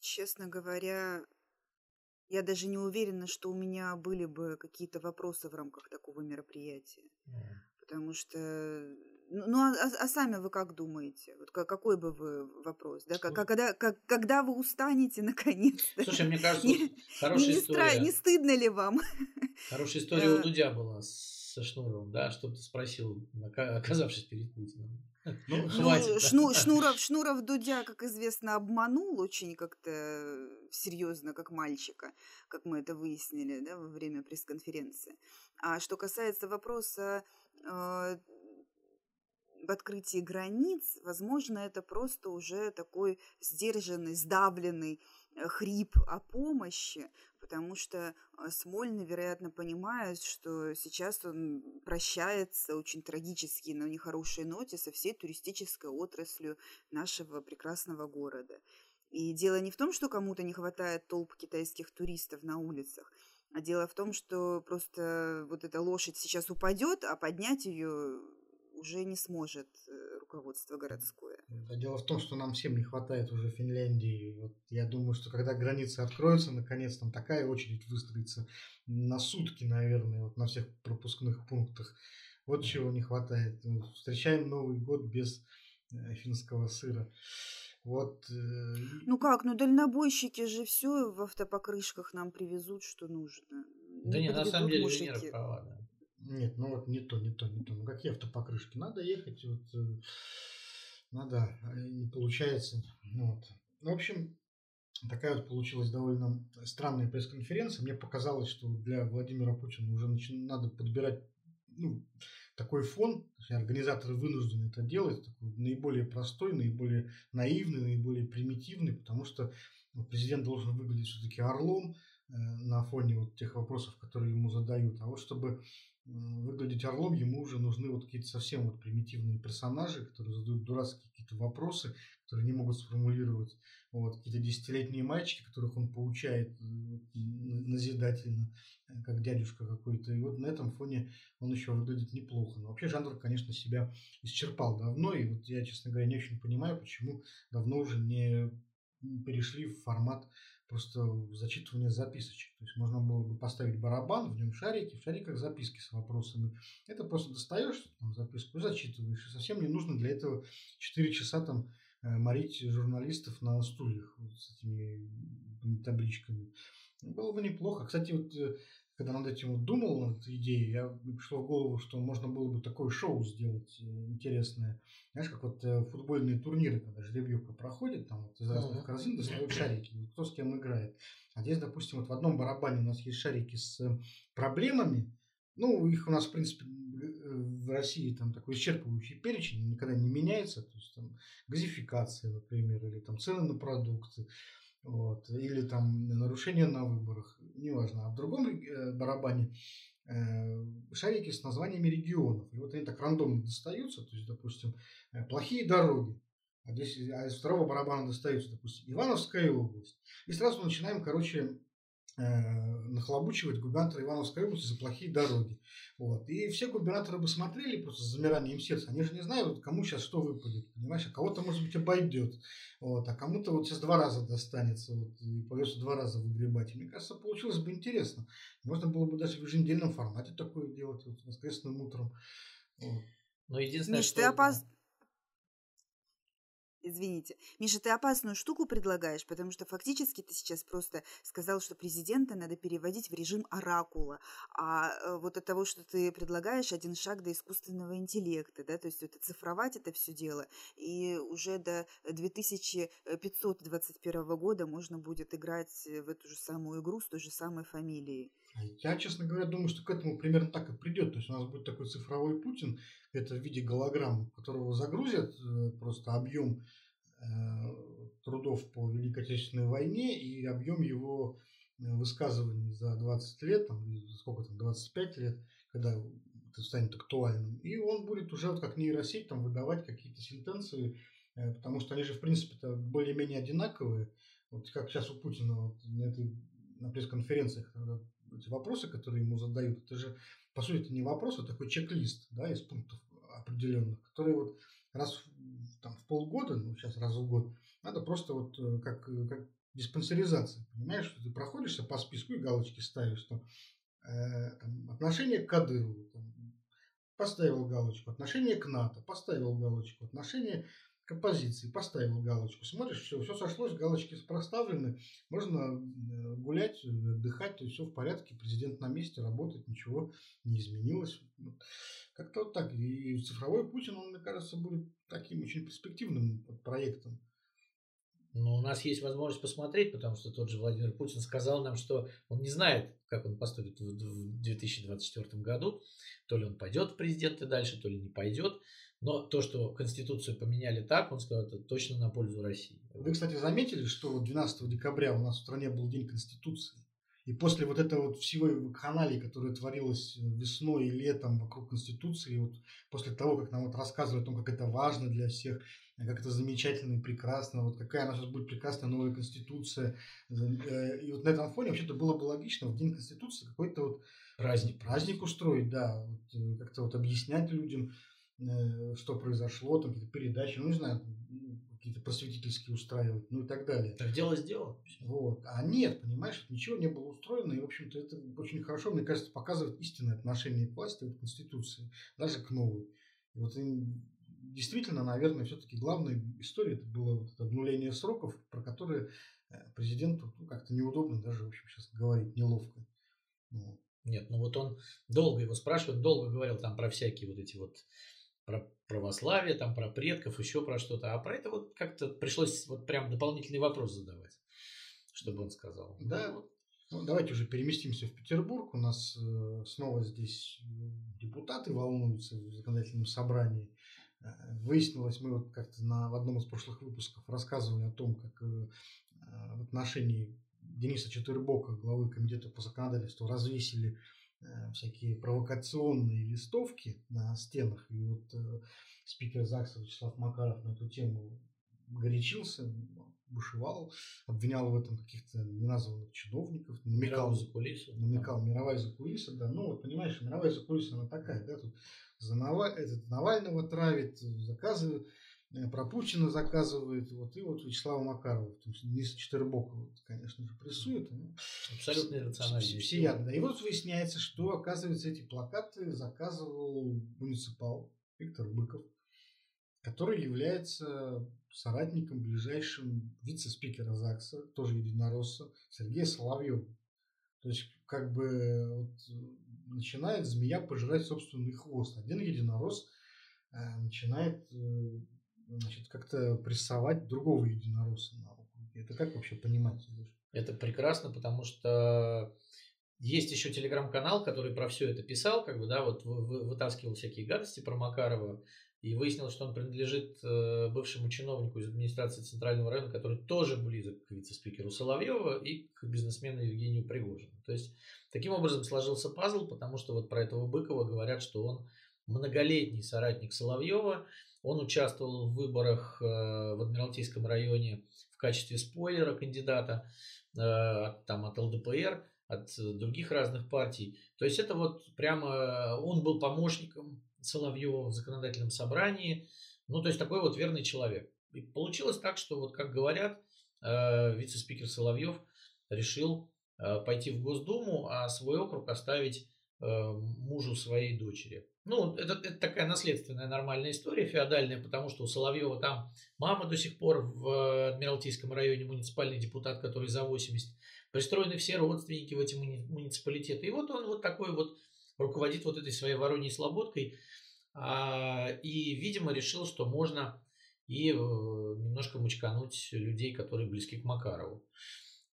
B: Честно говоря, я даже не уверена, что у меня были бы какие-то вопросы в рамках такого мероприятия. Mm. Потому что... Ну, ну а, а, а сами вы как думаете? Вот какой бы вы вопрос? Да? Как, когда, как, когда вы устанете, наконец -то?
A: Слушай, мне кажется, не, хорошая
B: не
A: история...
B: Не стыдно ли вам?
A: Хорошая история у э. Дудя была с со Шнуровым, да, что ты спросил, оказавшись перед Путиным.
B: Ну, Хватит, ну, Шну, Шнуров, Шнуров Дудя, как известно, обманул очень как-то серьезно, как мальчика, как мы это выяснили да, во время пресс-конференции. А что касается вопроса э, в открытии границ, возможно, это просто уже такой сдержанный, сдавленный хрип о помощи, потому что а, Смольный, вероятно, понимает, что сейчас он прощается очень трагически на нехорошей ноте со всей туристической отраслью нашего прекрасного города. И дело не в том, что кому-то не хватает толп китайских туристов на улицах, а дело в том, что просто вот эта лошадь сейчас упадет, а поднять ее уже не сможет э, руководство городское.
C: Дело в том, что нам всем не хватает уже Финляндии. Вот я думаю, что когда границы откроются, наконец там такая очередь выстроится на сутки, наверное, вот на всех пропускных пунктах. Вот чего не хватает. Встречаем Новый год без э, финского сыра. Вот. Э,
B: ну как, ну дальнобойщики же все в автопокрышках нам привезут, что нужно.
A: Да не, на самом деле инженер права, да.
C: Нет, ну вот не то, не то, не то. Ну какие автопокрышки? Надо ехать, вот, э, надо, а не получается. Ну, вот. Ну, в общем, такая вот получилась довольно странная пресс-конференция. Мне показалось, что для Владимира Путина уже начи... надо подбирать ну, такой фон. Организаторы вынуждены это делать, такой наиболее простой, наиболее наивный, наиболее примитивный, потому что ну, президент должен выглядеть все-таки орлом э, на фоне вот тех вопросов, которые ему задают. А вот чтобы выглядеть орлом, ему уже нужны вот какие-то совсем вот примитивные персонажи, которые задают дурацкие какие-то вопросы, которые не могут сформулировать. Вот, какие-то десятилетние мальчики, которых он получает э, назидательно, э, как дядюшка какой-то. И вот на этом фоне он еще выглядит неплохо. Но вообще жанр, конечно, себя исчерпал давно. И вот я, честно говоря, не очень понимаю, почему давно уже не перешли в формат просто зачитывание записочек. То есть можно было бы поставить барабан, в нем шарики, в шариках записки с вопросами. Это просто достаешь там, записку и зачитываешь. И совсем не нужно для этого 4 часа там э, морить журналистов на стульях вот, с этими табличками. Было бы неплохо. Кстати, вот э, когда над этим вот думал, над этой идеей, я пришло в голову, что можно было бы такое шоу сделать э, интересное. Знаешь, как вот э, футбольные турниры, когда жеребьевка проходит, там вот из разных uh-huh. корзин достают шарики, вот кто с кем играет. А здесь, допустим, вот в одном барабане у нас есть шарики с э, проблемами, ну, их у нас, в принципе, в России там такой исчерпывающий перечень, никогда не меняется. То есть там газификация, например, или там цены на продукты вот, или там нарушение на выборах, неважно. А в другом э, барабане э, шарики с названиями регионов. И вот они так рандомно достаются, то есть, допустим, э, плохие дороги. А, здесь, а из второго барабана достаются, допустим, Ивановская область. И сразу начинаем, короче, нахлобучивать губернатора Ивановской области за плохие дороги. Вот. И все губернаторы бы смотрели просто с замиранием сердца. Они же не знают, кому сейчас что выпадет. Понимаешь, а кого-то, может быть, обойдет. Вот. А кому-то вот сейчас два раза достанется. Вот, и придется два раза выгребать. И мне кажется, получилось бы интересно. Можно было бы даже в еженедельном формате такое делать, вот, воскресным утром. Вот.
A: Но единственное,
B: Миш, что... ты опас... Извините. Миша, ты опасную штуку предлагаешь, потому что фактически ты сейчас просто сказал, что президента надо переводить в режим оракула. А э, вот от того, что ты предлагаешь, один шаг до искусственного интеллекта, да, то есть это цифровать это все дело, и уже до 2521 года можно будет играть в эту же самую игру с той же самой фамилией.
C: Я, честно говоря, думаю, что к этому примерно так и придет. То есть у нас будет такой цифровой Путин, это в виде голограмм, которого загрузят э, просто объем э, трудов по Великой Отечественной войне и объем его э, высказываний за 20 лет, там, сколько там, 25 лет, когда это станет актуальным. И он будет уже вот как нейросеть там выдавать какие-то сентенции, потому что они же, в принципе, более-менее одинаковые. Вот как сейчас у Путина вот на этой на пресс-конференциях, эти вопросы, которые ему задают, это же, по сути, это не вопрос, а такой чек-лист, да, из пунктов определенных, которые вот раз в, там, в полгода, ну, сейчас раз в год, надо просто вот э, как, э, как диспансеризация, понимаешь, что ты проходишься по списку и галочки ставишь, что э, там, отношение к Кадырову, там, поставил галочку, отношение к НАТО, поставил галочку, отношение к оппозиции, поставил галочку. Смотришь, все, все сошлось, галочки проставлены, можно э, гулять, отдыхать, то есть все в порядке, президент на месте, работает, ничего не изменилось. Как-то вот так. И цифровой Путин, он, мне кажется, будет таким очень перспективным проектом.
A: Но у нас есть возможность посмотреть, потому что тот же Владимир Путин сказал нам, что он не знает, как он поступит в 2024 году. То ли он пойдет в президенты дальше, то ли не пойдет. Но то, что Конституцию поменяли так, он сказал, это точно на пользу России.
C: Вы, кстати, заметили, что 12 декабря у нас в стране был День Конституции? И после вот этого вот всего канале, которое творилось весной и летом вокруг Конституции, вот после того, как нам вот рассказывали о том, как это важно для всех, как это замечательно и прекрасно, вот какая у нас сейчас будет прекрасная новая Конституция. Э, и вот на этом фоне вообще-то было бы логично в День Конституции какой-то вот праздник, праздник устроить, да, вот, э, как-то вот объяснять людям, что произошло, там какие-то передачи, ну не знаю, какие-то просветительские устраивать, ну и так далее.
A: Так дело сделано.
C: Вот. А нет, понимаешь, ничего не было устроено, и, в общем-то, это очень хорошо, мне кажется, показывает истинное отношение к власти, к Конституции, даже к новой. И вот действительно, наверное, все-таки главной историей это было вот это обнуление сроков, про которые э, президенту ну, как-то неудобно даже, в общем, сейчас говорить, неловко.
A: Вот. Нет, ну вот он долго его спрашивает, долго говорил там про всякие вот эти вот про православие, там про предков, еще про что-то. А про это вот как-то пришлось вот прям дополнительный вопрос задавать, чтобы он сказал.
C: Да, ну, ну, давайте уже переместимся в Петербург. У нас э, снова здесь э, депутаты волнуются в законодательном собрании. Э, выяснилось, мы вот как-то на, в одном из прошлых выпусков рассказывали о том, как э, в отношении Дениса Четвербока, главы комитета по законодательству, развесили всякие провокационные листовки на стенах. И вот э, спикер ЗАГСа Вячеслав Макаров на эту тему горячился, бушевал, обвинял в этом каких-то неназванных чиновников, намекал,
A: за кулису,
C: намекал да. мировая закулиса, да, ну вот понимаешь, мировая закулиса она такая, да, тут за Наваль, этот Навального травит, заказывает, Э, про Путина заказывает, вот, и вот Вячеслава Макарова, то есть Дениса Четвербокова, конечно же, прессует.
A: Абсолютно иррационально.
C: Всеядно. И вот выясняется, что, оказывается, эти плакаты заказывал муниципал Виктор Быков, который является соратником ближайшим вице-спикера ЗАГСа, тоже единоросса, Сергея Соловьева. То есть, как бы вот, начинает змея пожирать собственный хвост. Один единорос э, начинает э, значит, как-то прессовать другого единоросса на округе. Это как вообще понимать?
A: Это прекрасно, потому что есть еще телеграм-канал, который про все это писал, как бы, да, вот вытаскивал всякие гадости про Макарова, и выяснилось, что он принадлежит э, бывшему чиновнику из администрации Центрального района, который тоже близок к вице-спикеру Соловьева и к бизнесмену Евгению Пригожину. То есть, таким образом сложился пазл, потому что вот про этого Быкова говорят, что он многолетний соратник Соловьева, он участвовал в выборах э, в Адмиралтейском районе в качестве спойлера кандидата э, там, от ЛДПР, от других разных партий. То есть это вот прямо он был помощником Соловьева в законодательном собрании. Ну, то есть такой вот верный человек. И получилось так, что вот как говорят, э, вице-спикер Соловьев решил пойти в Госдуму, а свой округ оставить мужу своей дочери. Ну, это, это такая наследственная нормальная история, феодальная, потому что у Соловьева там мама до сих пор в Адмиралтейском районе муниципальный депутат, который за 80. Пристроены все родственники в эти муниципалитеты. И вот он вот такой вот руководит вот этой своей вороньей слободкой. А, и, видимо, решил, что можно и э, немножко мучкануть людей, которые близки к Макарову.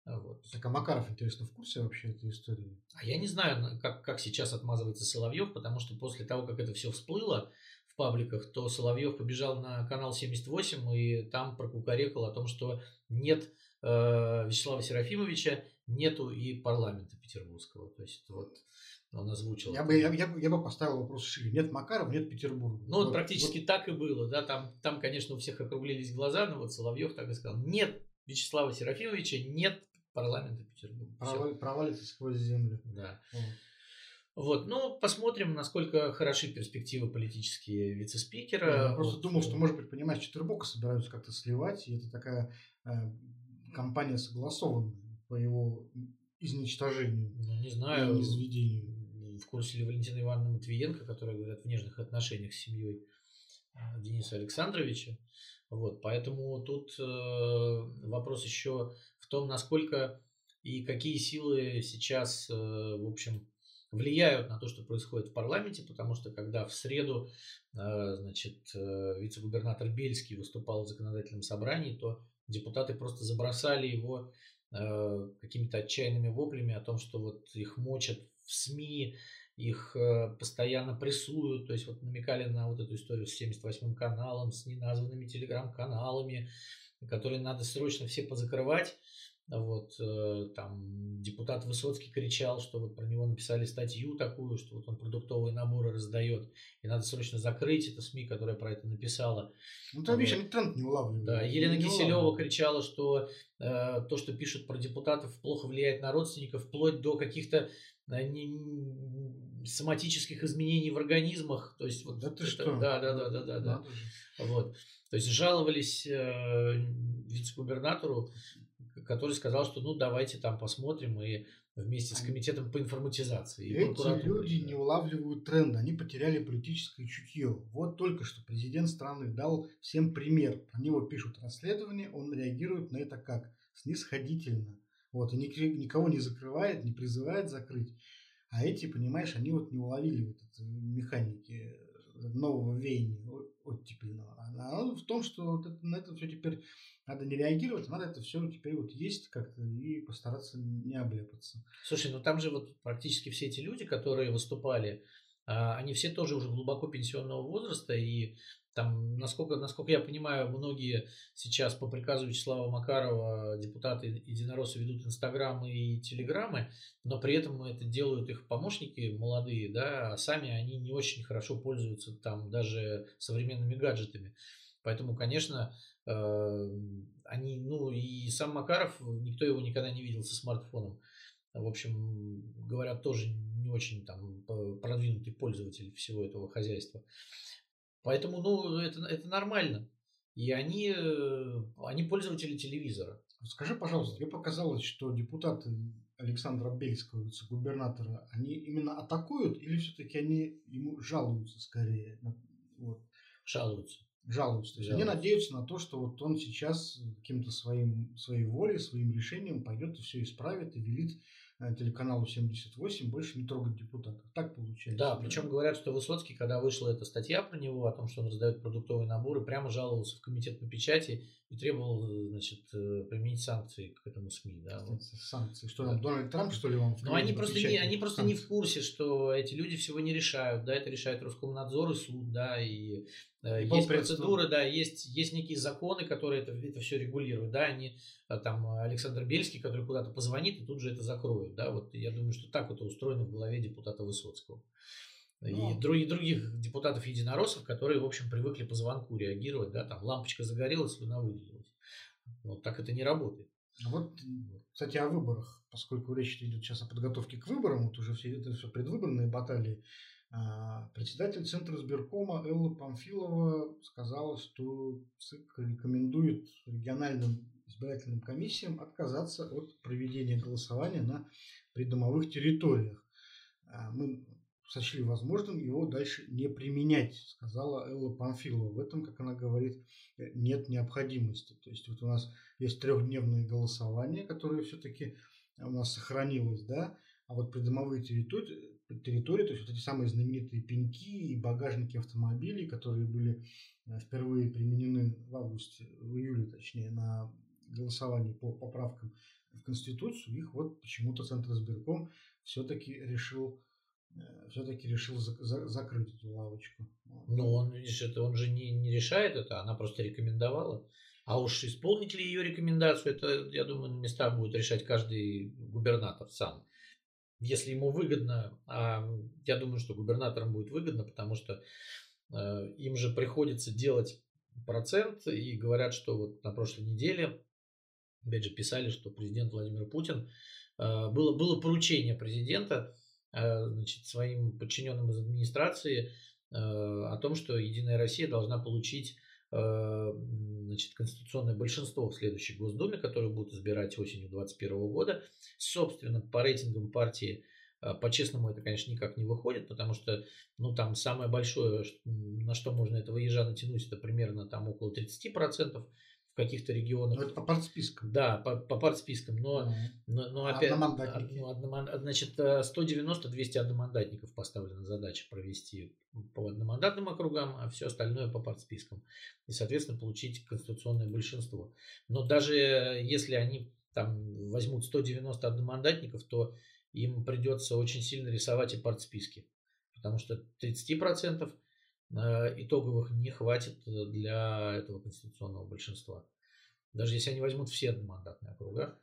C: Вот. Так а Макаров, интересно, в курсе вообще этой истории?
A: А я не знаю, как, как сейчас отмазывается Соловьев, потому что после того, как это все всплыло в пабликах, то Соловьев побежал на канал 78 и там прокукарекал о том, что нет э, Вячеслава Серафимовича, нету и парламента петербургского. То есть вот он озвучил.
C: Я бы, я, я, я бы поставил вопрос шире. Нет Макарова, нет Петербурга.
A: Ну, вот, практически вот. так и было. Да? Там, там, конечно, у всех округлились глаза, но вот Соловьев так и сказал. Нет Вячеслава Серафимовича, нет парламента Петербурга.
C: Провал, провалится сквозь землю.
A: Да. Вот. Ну, посмотрим, насколько хороши перспективы политические вице-спикера.
C: Я просто вот. думал, что, может быть, понимаешь, Четвербока собираются как-то сливать, и это такая э, компания согласованная по его изничтожению.
A: Ну, не знаю. И изведению. В курсе ли Валентина Ивановна Матвиенко, которая, говорят, в нежных отношениях с семьей Дениса Александровича. Вот, поэтому тут э, вопрос еще том, насколько и какие силы сейчас, э, в общем, влияют на то, что происходит в парламенте, потому что когда в среду, э, значит, э, вице-губернатор Бельский выступал в законодательном собрании, то депутаты просто забросали его какими-то отчаянными воплями о том, что вот их мочат в СМИ, их постоянно прессуют, то есть вот намекали на вот эту историю с 78-м каналом, с неназванными телеграм-каналами, которые надо срочно все позакрывать. Вот, э, там депутат Высоцкий кричал, что вот про него написали статью такую, что вот он продуктовые наборы раздает, и надо срочно закрыть это СМИ, которая про это написала.
C: Ну, там, видишь, они тренд не улавливают.
A: Да, Елена не Киселева улавливают. кричала, что э, то, что пишут про депутатов, плохо влияет на родственников, вплоть до каких-то соматических изменений в организмах. То есть, вот
C: да ты что?
A: Да, да, да, да, да. да. Вот. То есть жаловались э, вице-губернатору который сказал, что ну давайте там посмотрим и вместе с комитетом по информатизации.
C: И Эти люди не улавливают тренды, они потеряли политическое чутье. Вот только что президент страны дал всем пример. Про него пишут расследование, он реагирует на это как? Снисходительно. Вот, и никого не закрывает, не призывает закрыть. А эти, понимаешь, они вот не уловили вот этой механики нового веяния оттепельного. А в том, что вот это, на это все теперь надо не реагировать, надо это все теперь вот есть как-то и постараться не обляпаться.
A: Слушай, ну там же вот практически все эти люди, которые выступали, а, они все тоже уже глубоко пенсионного возраста, и там, насколько, насколько я понимаю, многие сейчас по приказу Вячеслава Макарова депутаты единороссы ведут инстаграмы и телеграммы, но при этом это делают их помощники молодые, да, а сами они не очень хорошо пользуются там даже современными гаджетами. Поэтому, конечно, э, они, ну и сам Макаров, никто его никогда не видел со смартфоном. В общем, говорят, тоже не очень там продвинутый пользователь всего этого хозяйства. Поэтому, ну, это, это нормально. И они, э, они пользователи телевизора.
C: Скажи, пожалуйста, тебе показалось, что депутаты Александра Бельского, вице-губернатора, они именно атакуют или все-таки они ему жалуются скорее?
A: Вот. Жалуются.
C: Жалуются. То есть они надеются на то, что вот он сейчас каким-то своим, своей волей, своим решением пойдет и все исправит и велит Э, телеканалу 78 больше не трогать депутатов. Так получается.
A: Да, да, причем говорят, что Высоцкий, когда вышла эта статья про него, о том, что он раздает продуктовые наборы, прямо жаловался в комитет по печати и требовал, значит, э, применить санкции к этому СМИ. Да,
C: вот. Санкции. Что там, Дональд Трамп, что ли, вам
A: в Ну, они просто, не, они просто не в курсе, что эти люди всего не решают. Да, это решает Роскомнадзор и суд, да, и Э, есть процедуры, да, есть, есть некие законы, которые это, это все регулируют, да, они, э, там, Александр Бельский, который куда-то позвонит и тут же это закроют, да, вот я думаю, что так вот устроено в голове депутата Высоцкого. Ну, и других, других депутатов-единороссов, которые, в общем, привыкли по звонку реагировать, да, там лампочка загорелась, слюна выделилась. Вот так это не работает.
C: А вот, кстати, о выборах, поскольку речь идет сейчас о подготовке к выборам, вот уже все это все предвыборные баталии, председатель Центра сберкома Элла Памфилова сказала, что ЦИК рекомендует региональным избирательным комиссиям отказаться от проведения голосования на придомовых территориях. А, мы сочли возможным его дальше не применять, сказала Элла Памфилова. В этом, как она говорит, нет необходимости. То есть вот у нас есть трехдневное голосование, которое все-таки у нас сохранилось, да, а вот придомовые территории, территории, то есть вот эти самые знаменитые пеньки и багажники автомобилей, которые были э, впервые применены в августе, в июле точнее, на голосовании по поправкам в Конституцию, их вот почему-то Центр избирком все-таки решил э, все-таки решил за, за, закрыть эту лавочку.
A: Ну, он, видишь, это он же не, не решает это, она просто рекомендовала. А уж исполнить ли ее рекомендацию, это, я думаю, на местах будет решать каждый губернатор сам если ему выгодно, а я думаю, что губернаторам будет выгодно, потому что э, им же приходится делать процент, и говорят, что вот на прошлой неделе, опять же, писали, что президент Владимир Путин, э, было, было поручение президента э, значит, своим подчиненным из администрации о том, что Единая Россия должна получить значит, конституционное большинство в следующей Госдуме, которую будут избирать осенью 2021 года. Собственно, по рейтингам партии А, по-честному это, конечно, никак не выходит, потому что, ну, там самое большое, на что можно этого ежа натянуть, это примерно там около 30% в каких-то регионах.
C: Но это по партспискам.
A: Да, по, по партспискам, но, но, но опять...
C: одномандатники?
A: ну, одноман- Значит, 190-200 одномандатников поставлена задача провести по одномандатным округам, а все остальное по партспискам. И, соответственно, получить конституционное большинство. Но даже если они там возьмут 190 одномандатников, то им придется очень сильно рисовать и партсписки. Потому что 30% э, итоговых не хватит для этого конституционного большинства. Даже если они возьмут все одномандатные округа,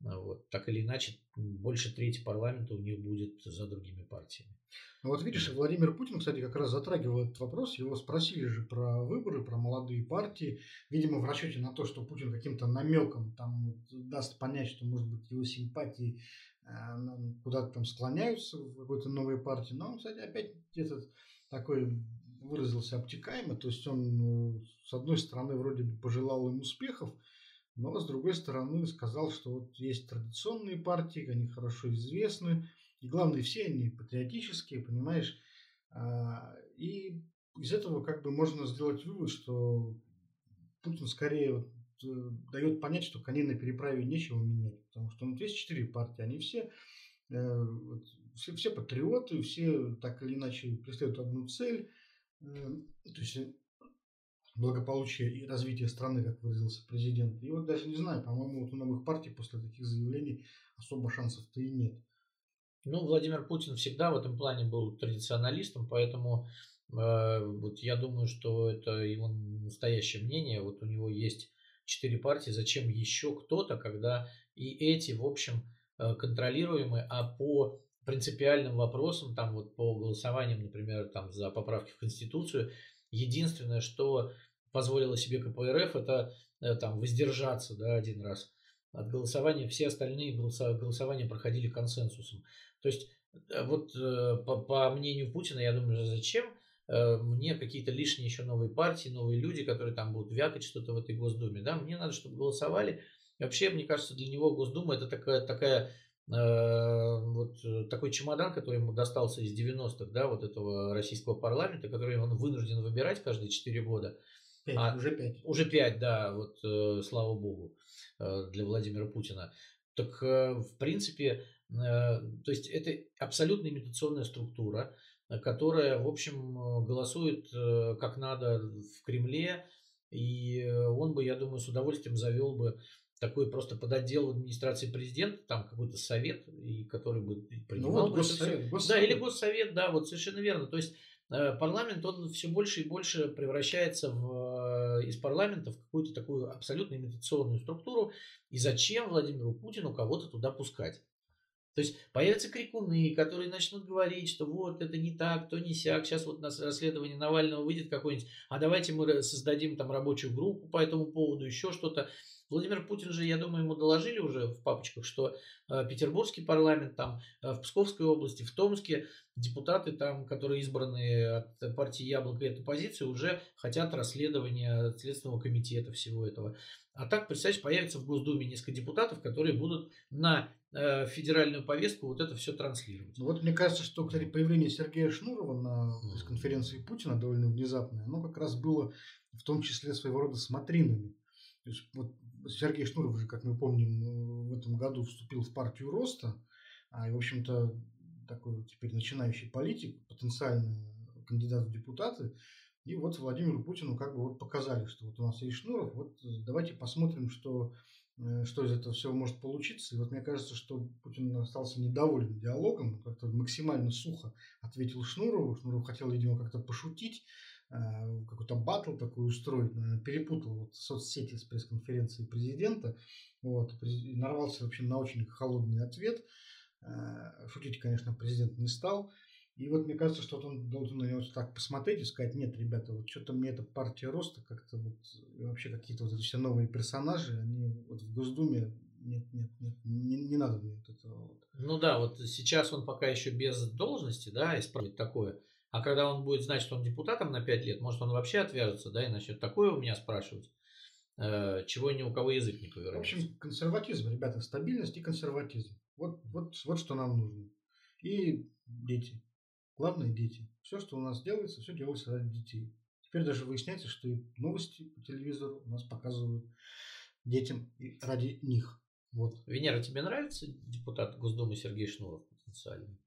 A: э, вот, так или иначе, больше трети парламента у них будет за другими партиями.
C: Ну вот видишь, Владимир Путин, кстати, как раз затрагивал этот вопрос. Его спросили же про выборы, про молодые партии. Видимо, в расчете на то, что Путин каким-то намеком там вот даст понять, что, может быть, его симпатии э, куда-то там склоняются в какой-то новой партии. Но он, кстати, опять этот такой выразился обтекаемо. То есть он, ну, с одной стороны, вроде бы пожелал им успехов, но с другой стороны сказал, что вот есть традиционные партии, они хорошо известны, и главное, все они патриотические, понимаешь. А, и из этого как бы можно сделать вывод, что Путин скорее вот э, дает понять, что коней на переправе нечего менять. Потому что ну, есть четыре партии, они все, э, вот, все, все патриоты, все так или иначе преследуют одну цель. Э, то есть благополучие и развитие страны, как выразился президент. И вот даже не знаю, по-моему, вот у новых партий после таких заявлений особо шансов-то и нет.
A: Ну, Владимир Путин всегда в этом плане был традиционалистом, поэтому э, вот я думаю, что это его настоящее мнение. Вот у него есть четыре партии, зачем еще кто-то, когда и эти, в общем, э, контролируемы, а по принципиальным вопросам, там вот по голосованиям, например, там за поправки в Конституцию, единственное, что позволила себе КПРФ, это э, там воздержаться, да, один раз от голосования. Все остальные голосования проходили консенсусом. То есть, э, вот э, по, по мнению Путина, я думаю, зачем мне какие-то лишние еще новые партии, новые люди, которые там будут вякать что-то в этой Госдуме, да, мне надо, чтобы голосовали. И вообще, мне кажется, для него Госдума это такая, такая вот такой чемодан, который ему достался из 90-х, да, вот этого российского парламента, который он вынужден выбирать каждые 4 года.
C: Пять, а, уже 5.
A: Уже 5, да, вот э, слава богу, э, для Владимира Путина. Так, э, в принципе, Э, то есть это абсолютно имитационная структура, э, которая, в общем, э, голосует как надо в Кремле, и он бы, я думаю, с удовольствием завел бы такой просто подотдел в администрации президента, там какой-то совет, и который бы принимал. Ну, вот госсовет, госсовет. Да, или госсовет, да, вот совершенно верно. То есть парламент, он все больше и больше превращается в, из парламента в какую-то такую абсолютно имитационную структуру. И зачем Владимиру Путину кого-то туда пускать? То есть появятся крикуны, которые начнут говорить, что вот это не так, то не сяк, сейчас вот на расследование Навального выйдет какой-нибудь, а давайте мы создадим там рабочую группу по этому поводу, еще что-то. Владимир Путин же, я думаю, ему доложили уже в папочках, что э, Петербургский парламент, там, э, в Псковской области, в Томске депутаты, там, которые избраны от партии Яблоко и от оппозиции, уже хотят расследования Следственного комитета всего этого. А так, представьте, появится в Госдуме несколько депутатов, которые будут на э, федеральную повестку вот это все транслировать.
C: Ну, вот мне кажется, что, кстати, появление Сергея Шнурова на конференции Путина довольно внезапное, оно как раз было в том числе своего рода смотринами. То есть вот Сергей Шнуров же, как мы помним, в этом году вступил в партию роста, а, и, в общем-то, такой теперь начинающий политик, потенциальный кандидат в депутаты. И вот Владимиру Путину как бы вот показали, что вот у нас есть Шнуров, вот давайте посмотрим, что, э, что из этого всего может получиться. И вот мне кажется, что Путин остался недоволен диалогом, как-то максимально сухо ответил Шнурову. Шнуров хотел, видимо, как-то пошутить, Э, какой-то батл такой устроить, наверное, перепутал вот соцсети с пресс-конференцией президента, вот, нарвался вообще на очень холодный ответ. Э, шутить, конечно, президент не стал. И вот мне кажется, что вот он должен на него так посмотреть и сказать, нет, ребята, вот что-то мне эта партия роста как-то вот, вообще какие-то вот эти все новые персонажи, они вот в Госдуме, нет, нет, нет, не, не надо мне вот этого.
A: Ну да, вот сейчас он пока еще без должности, да, исправить такое. А когда он будет знать, что он депутатом на 5 лет, может, он вообще отвяжется, да, и начнет такое у меня спрашивать, э, чего ни у кого язык не повернется.
C: В общем, консерватизм, ребята, стабильность и консерватизм. Вот, вот, вот что нам нужно. и дети. Главное – дети. Все, что у нас делается, все делается ради детей. Теперь даже выясняется, что и новости по телевизору у нас показывают детям и ради них. Вот.
A: Венера, тебе нравится депутат Госдумы Сергей Шнуров потенциальный?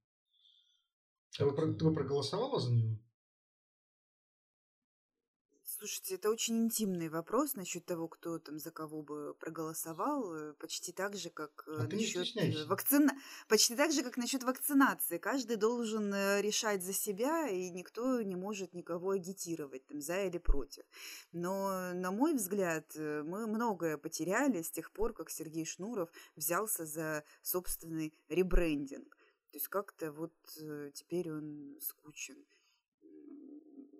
C: Ты бы, ты бы проголосовала за него?
B: Слушайте, это очень интимный вопрос насчет того, кто там за кого бы проголосовал, э, почти так же, как
C: а насчет
B: э, вакцина... почти так же, как насчет вакцинации. Каждый должен э, решать за себя, и никто не может никого агитировать там за или против. Но, на мой взгляд, мы многое потеряли с тех пор, как Сергей Шнуров взялся за собственный ребрендинг. То есть как-то вот теперь он скучен.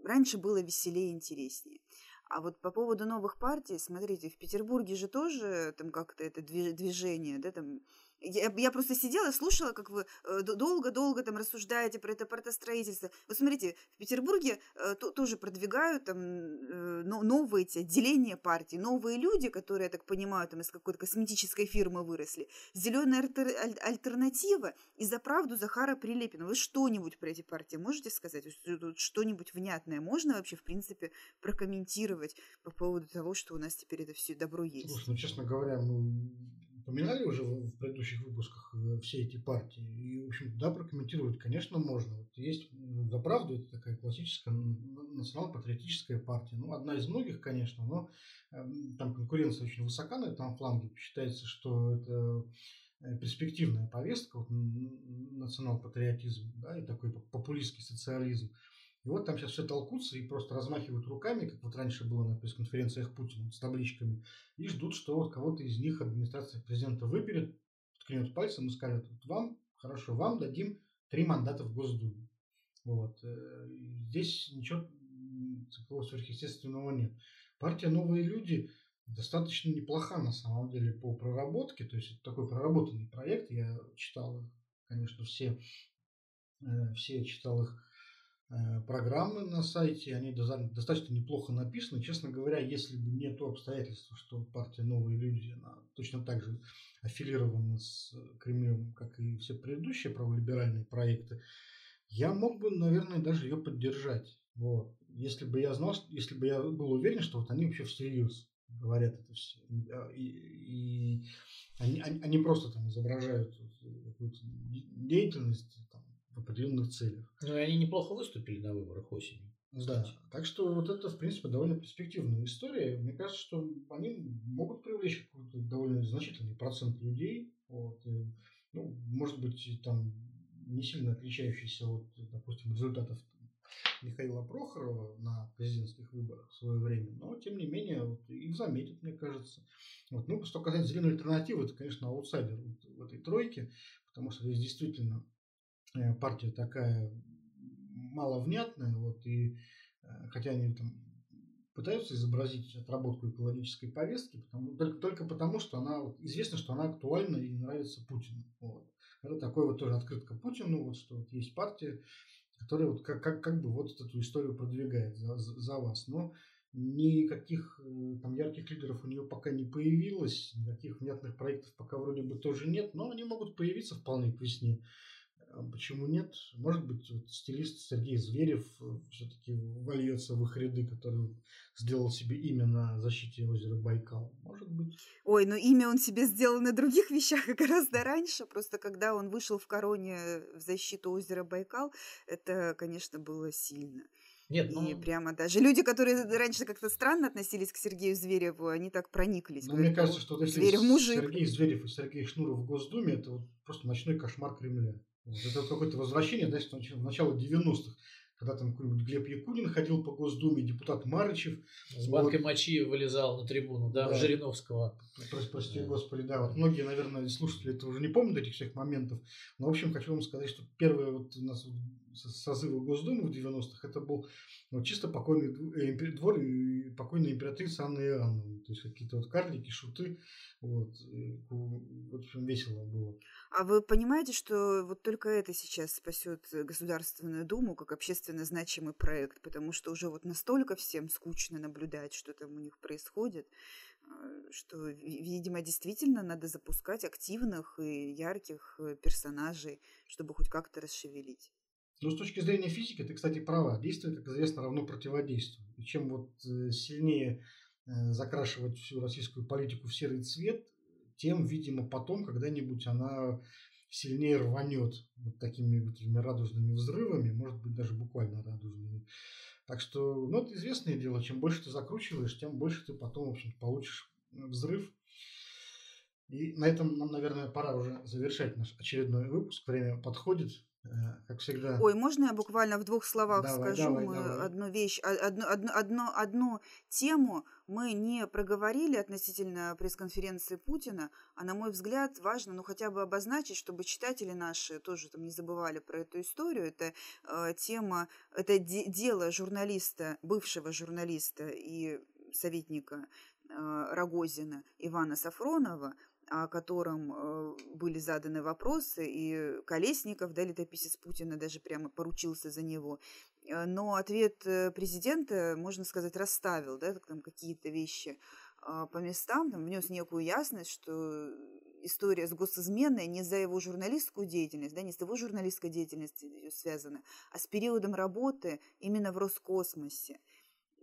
B: Раньше было веселее и интереснее. А вот по поводу новых партий, смотрите, в Петербурге же тоже там как-то это движение, да, там я, я просто сидела и слушала, как вы э, долго-долго там рассуждаете про это партостроительство. Вот смотрите, в Петербурге э, то, тоже продвигают там э, новые эти отделения партий, новые люди, которые, я так понимаю, там из какой-то косметической фирмы выросли. Зеленая альтер, альтернатива и за правду Захара Прилепина. Вы что-нибудь про эти партии можете сказать? Что-нибудь внятное можно вообще, в принципе, прокомментировать по поводу того, что у нас теперь это все добро есть?
C: Слушай, ну, честно говоря, мы упоминали уже в предыдущих выпусках э, все эти партии. И, в общем, да, прокомментировать, конечно, можно. Вот есть «За правду» – это такая классическая национал-патриотическая партия. Ну, одна из многих, конечно, но эм, там конкуренция очень высока на этом фланге. Считается, что это э, перспективная повестка, вот, национал-патриотизм, да, и такой популистский социализм. И вот там сейчас все толкутся и просто размахивают руками, как вот раньше было на пресс-конференциях Путина с табличками, и ждут, что вот кого-то из них администрация президента выберет, ткнет пальцем и скажет, вот вам, хорошо, вам дадим три мандата в Госдуме. Вот. Э, здесь ничего такого сверхъестественного нет. Партия «Новые люди» достаточно неплоха на самом деле по проработке, то есть это такой проработанный проект, я читал, конечно, все, э, все читал их программы на сайте, они достаточно неплохо написаны. Честно говоря, если бы не то обстоятельство, что партия «Новые люди» она точно так же аффилирована с Кремлем, как и все предыдущие праволиберальные проекты, я мог бы, наверное, даже ее поддержать. Вот. Если бы я знал, если бы я был уверен, что вот они вообще всерьез говорят это все. И, и они, они, они просто там изображают какую-то деятельность, определенных целях.
A: Ну и они неплохо выступили на выборах осенью.
C: Да, так что вот это, в принципе, довольно перспективная история. Мне кажется, что они могут привлечь какой-то довольно значительный процент людей. Вот, и, ну, может быть, там не сильно отличающийся от, допустим, результатов Михаила Прохорова на президентских выборах в свое время, но тем не менее вот, их заметят, мне кажется. Вот. Ну, что касается зеленой альтернативы, это, конечно, аутсайдер вот в этой тройке, потому что здесь действительно Э, партия такая маловнятная, вот, и э, хотя они там пытаются изобразить отработку экологической повестки, потому, только, только потому, что она вот, известно, что она актуальна и нравится Путину. Вот. Это такой вот тоже открытка Путину, вот, что вот есть партия, которая вот как, как, как бы вот эту историю продвигает за, за, за вас. Но никаких э, там ярких лидеров у нее пока не появилось, никаких внятных проектов пока вроде бы тоже нет, но они могут появиться вполне к весне. А почему нет? Может быть, вот стилист Сергей Зверев э, все-таки вольется в их ряды, который сделал себе имя на защите озера Байкал. Может быть.
B: Ой, но имя он себе сделал на других вещах гораздо раньше. Просто когда он вышел в короне в защиту озера Байкал, это, конечно, было сильно. Нет, ну... И прямо даже люди, которые раньше как-то странно относились к Сергею Звереву, они так прониклись.
C: Ну, мне кажется, что вот если Зверев мужик. Сергей Зверев и Сергей Шнуров в Госдуме, это вот просто ночной кошмар Кремля. Вот это какое-то возвращение, да, в начало 90-х, когда там какой-нибудь Глеб Якунин ходил по Госдуме, депутат Марычев.
A: С банкой вот. мочи вылезал на трибуну, да, да. Жириновского.
C: Прости, прости да. господи, да. Вот многие, наверное, слушатели это уже не помнят этих всех моментов. Но, в общем, хочу вам сказать, что первое вот у нас созыва Госдумы в 90-х, это был вот, чисто покойный двор и покойная императрица Анна Иоанновна. То есть какие-то вот карлики, шуты. Вот, в общем, весело было.
B: А вы понимаете, что вот только это сейчас спасет Государственную Думу как общественно значимый проект, потому что уже вот настолько всем скучно наблюдать, что там у них происходит, а, что, видимо, действительно надо запускать активных и ярких э, персонажей, чтобы хоть как-то расшевелить.
C: Ну, с точки зрения физики, ты, кстати, права. Действие, как известно, равно противодействию. И чем вот э, сильнее э, закрашивать всю российскую политику в серый цвет, тем, видимо, потом когда-нибудь она сильнее рванет вот такими вот этими радужными взрывами, может быть, даже буквально радужными. Так что, ну, это известное дело, чем больше ты закручиваешь, тем больше ты потом, в общем получишь взрыв. И на этом нам, наверное, пора уже завершать наш очередной выпуск. Время подходит. Э, как всегда.
B: Ой, можно я буквально в двух словах давай, скажу давай, мы давай. одну вещь, а, одну, одну, одну, одну тему мы не проговорили относительно пресс-конференции Путина, а на мой взгляд важно, ну хотя бы обозначить, чтобы читатели наши тоже там не забывали про эту историю. Это э, тема, это де- дело журналиста, бывшего журналиста и советника э, Рогозина Ивана Сафронова, о котором э, были заданы вопросы, и Колесников, да, летописец Путина, даже прямо поручился за него. Э, но ответ э, президента, можно сказать, расставил да, там какие-то вещи по местам, там, внес некую ясность, что история с госизменой не за его журналистскую деятельность, да, не с его журналистской деятельностью связана, а с периодом работы именно в Роскосмосе.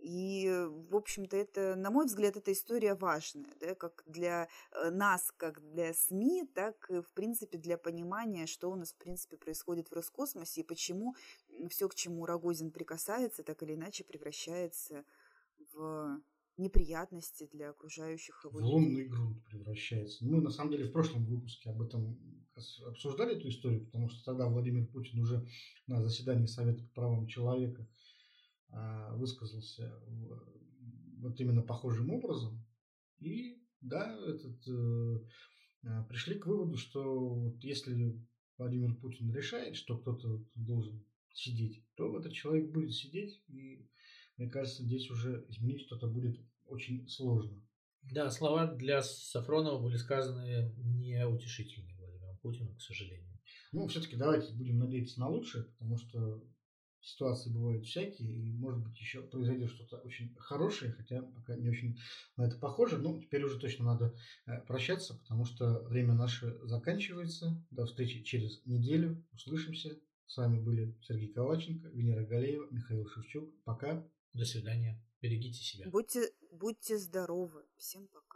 B: И, в общем-то, это, на мой взгляд, эта история важная, да, как для э, нас, как для СМИ, так и, в принципе, для понимания, что у нас, в принципе, происходит в Роскосмосе и почему все, к чему Рогозин прикасается, так или иначе превращается в неприятности для окружающих
C: его. В лунный грунт превращается. Мы, на самом деле, в прошлом выпуске об этом обсуждали эту историю, потому что тогда Владимир Путин уже на заседании Совета по правам человека высказался вот именно похожим образом. И да, этот, э, а, пришли к выводу, что вот если Владимир Путин решает, что кто-то должен сидеть, то этот человек будет сидеть. И мне кажется, здесь уже изменить что-то будет очень сложно.
A: Да, слова для Сафронова были сказаны неутешительные Владимиром Путиным, к сожалению.
C: Ну, все-таки давайте будем надеяться на лучшее, потому что ситуации бывают всякие, и может быть еще произойдет что-то очень хорошее, хотя пока не очень на это похоже. Но теперь уже точно надо э, прощаться, потому что время наше заканчивается. До встречи через неделю. Услышимся. С вами были Сергей Коваченко, Венера Галеева, Михаил Шевчук. Пока.
A: До свидания. Берегите себя.
B: Будьте, будьте здоровы. Всем пока.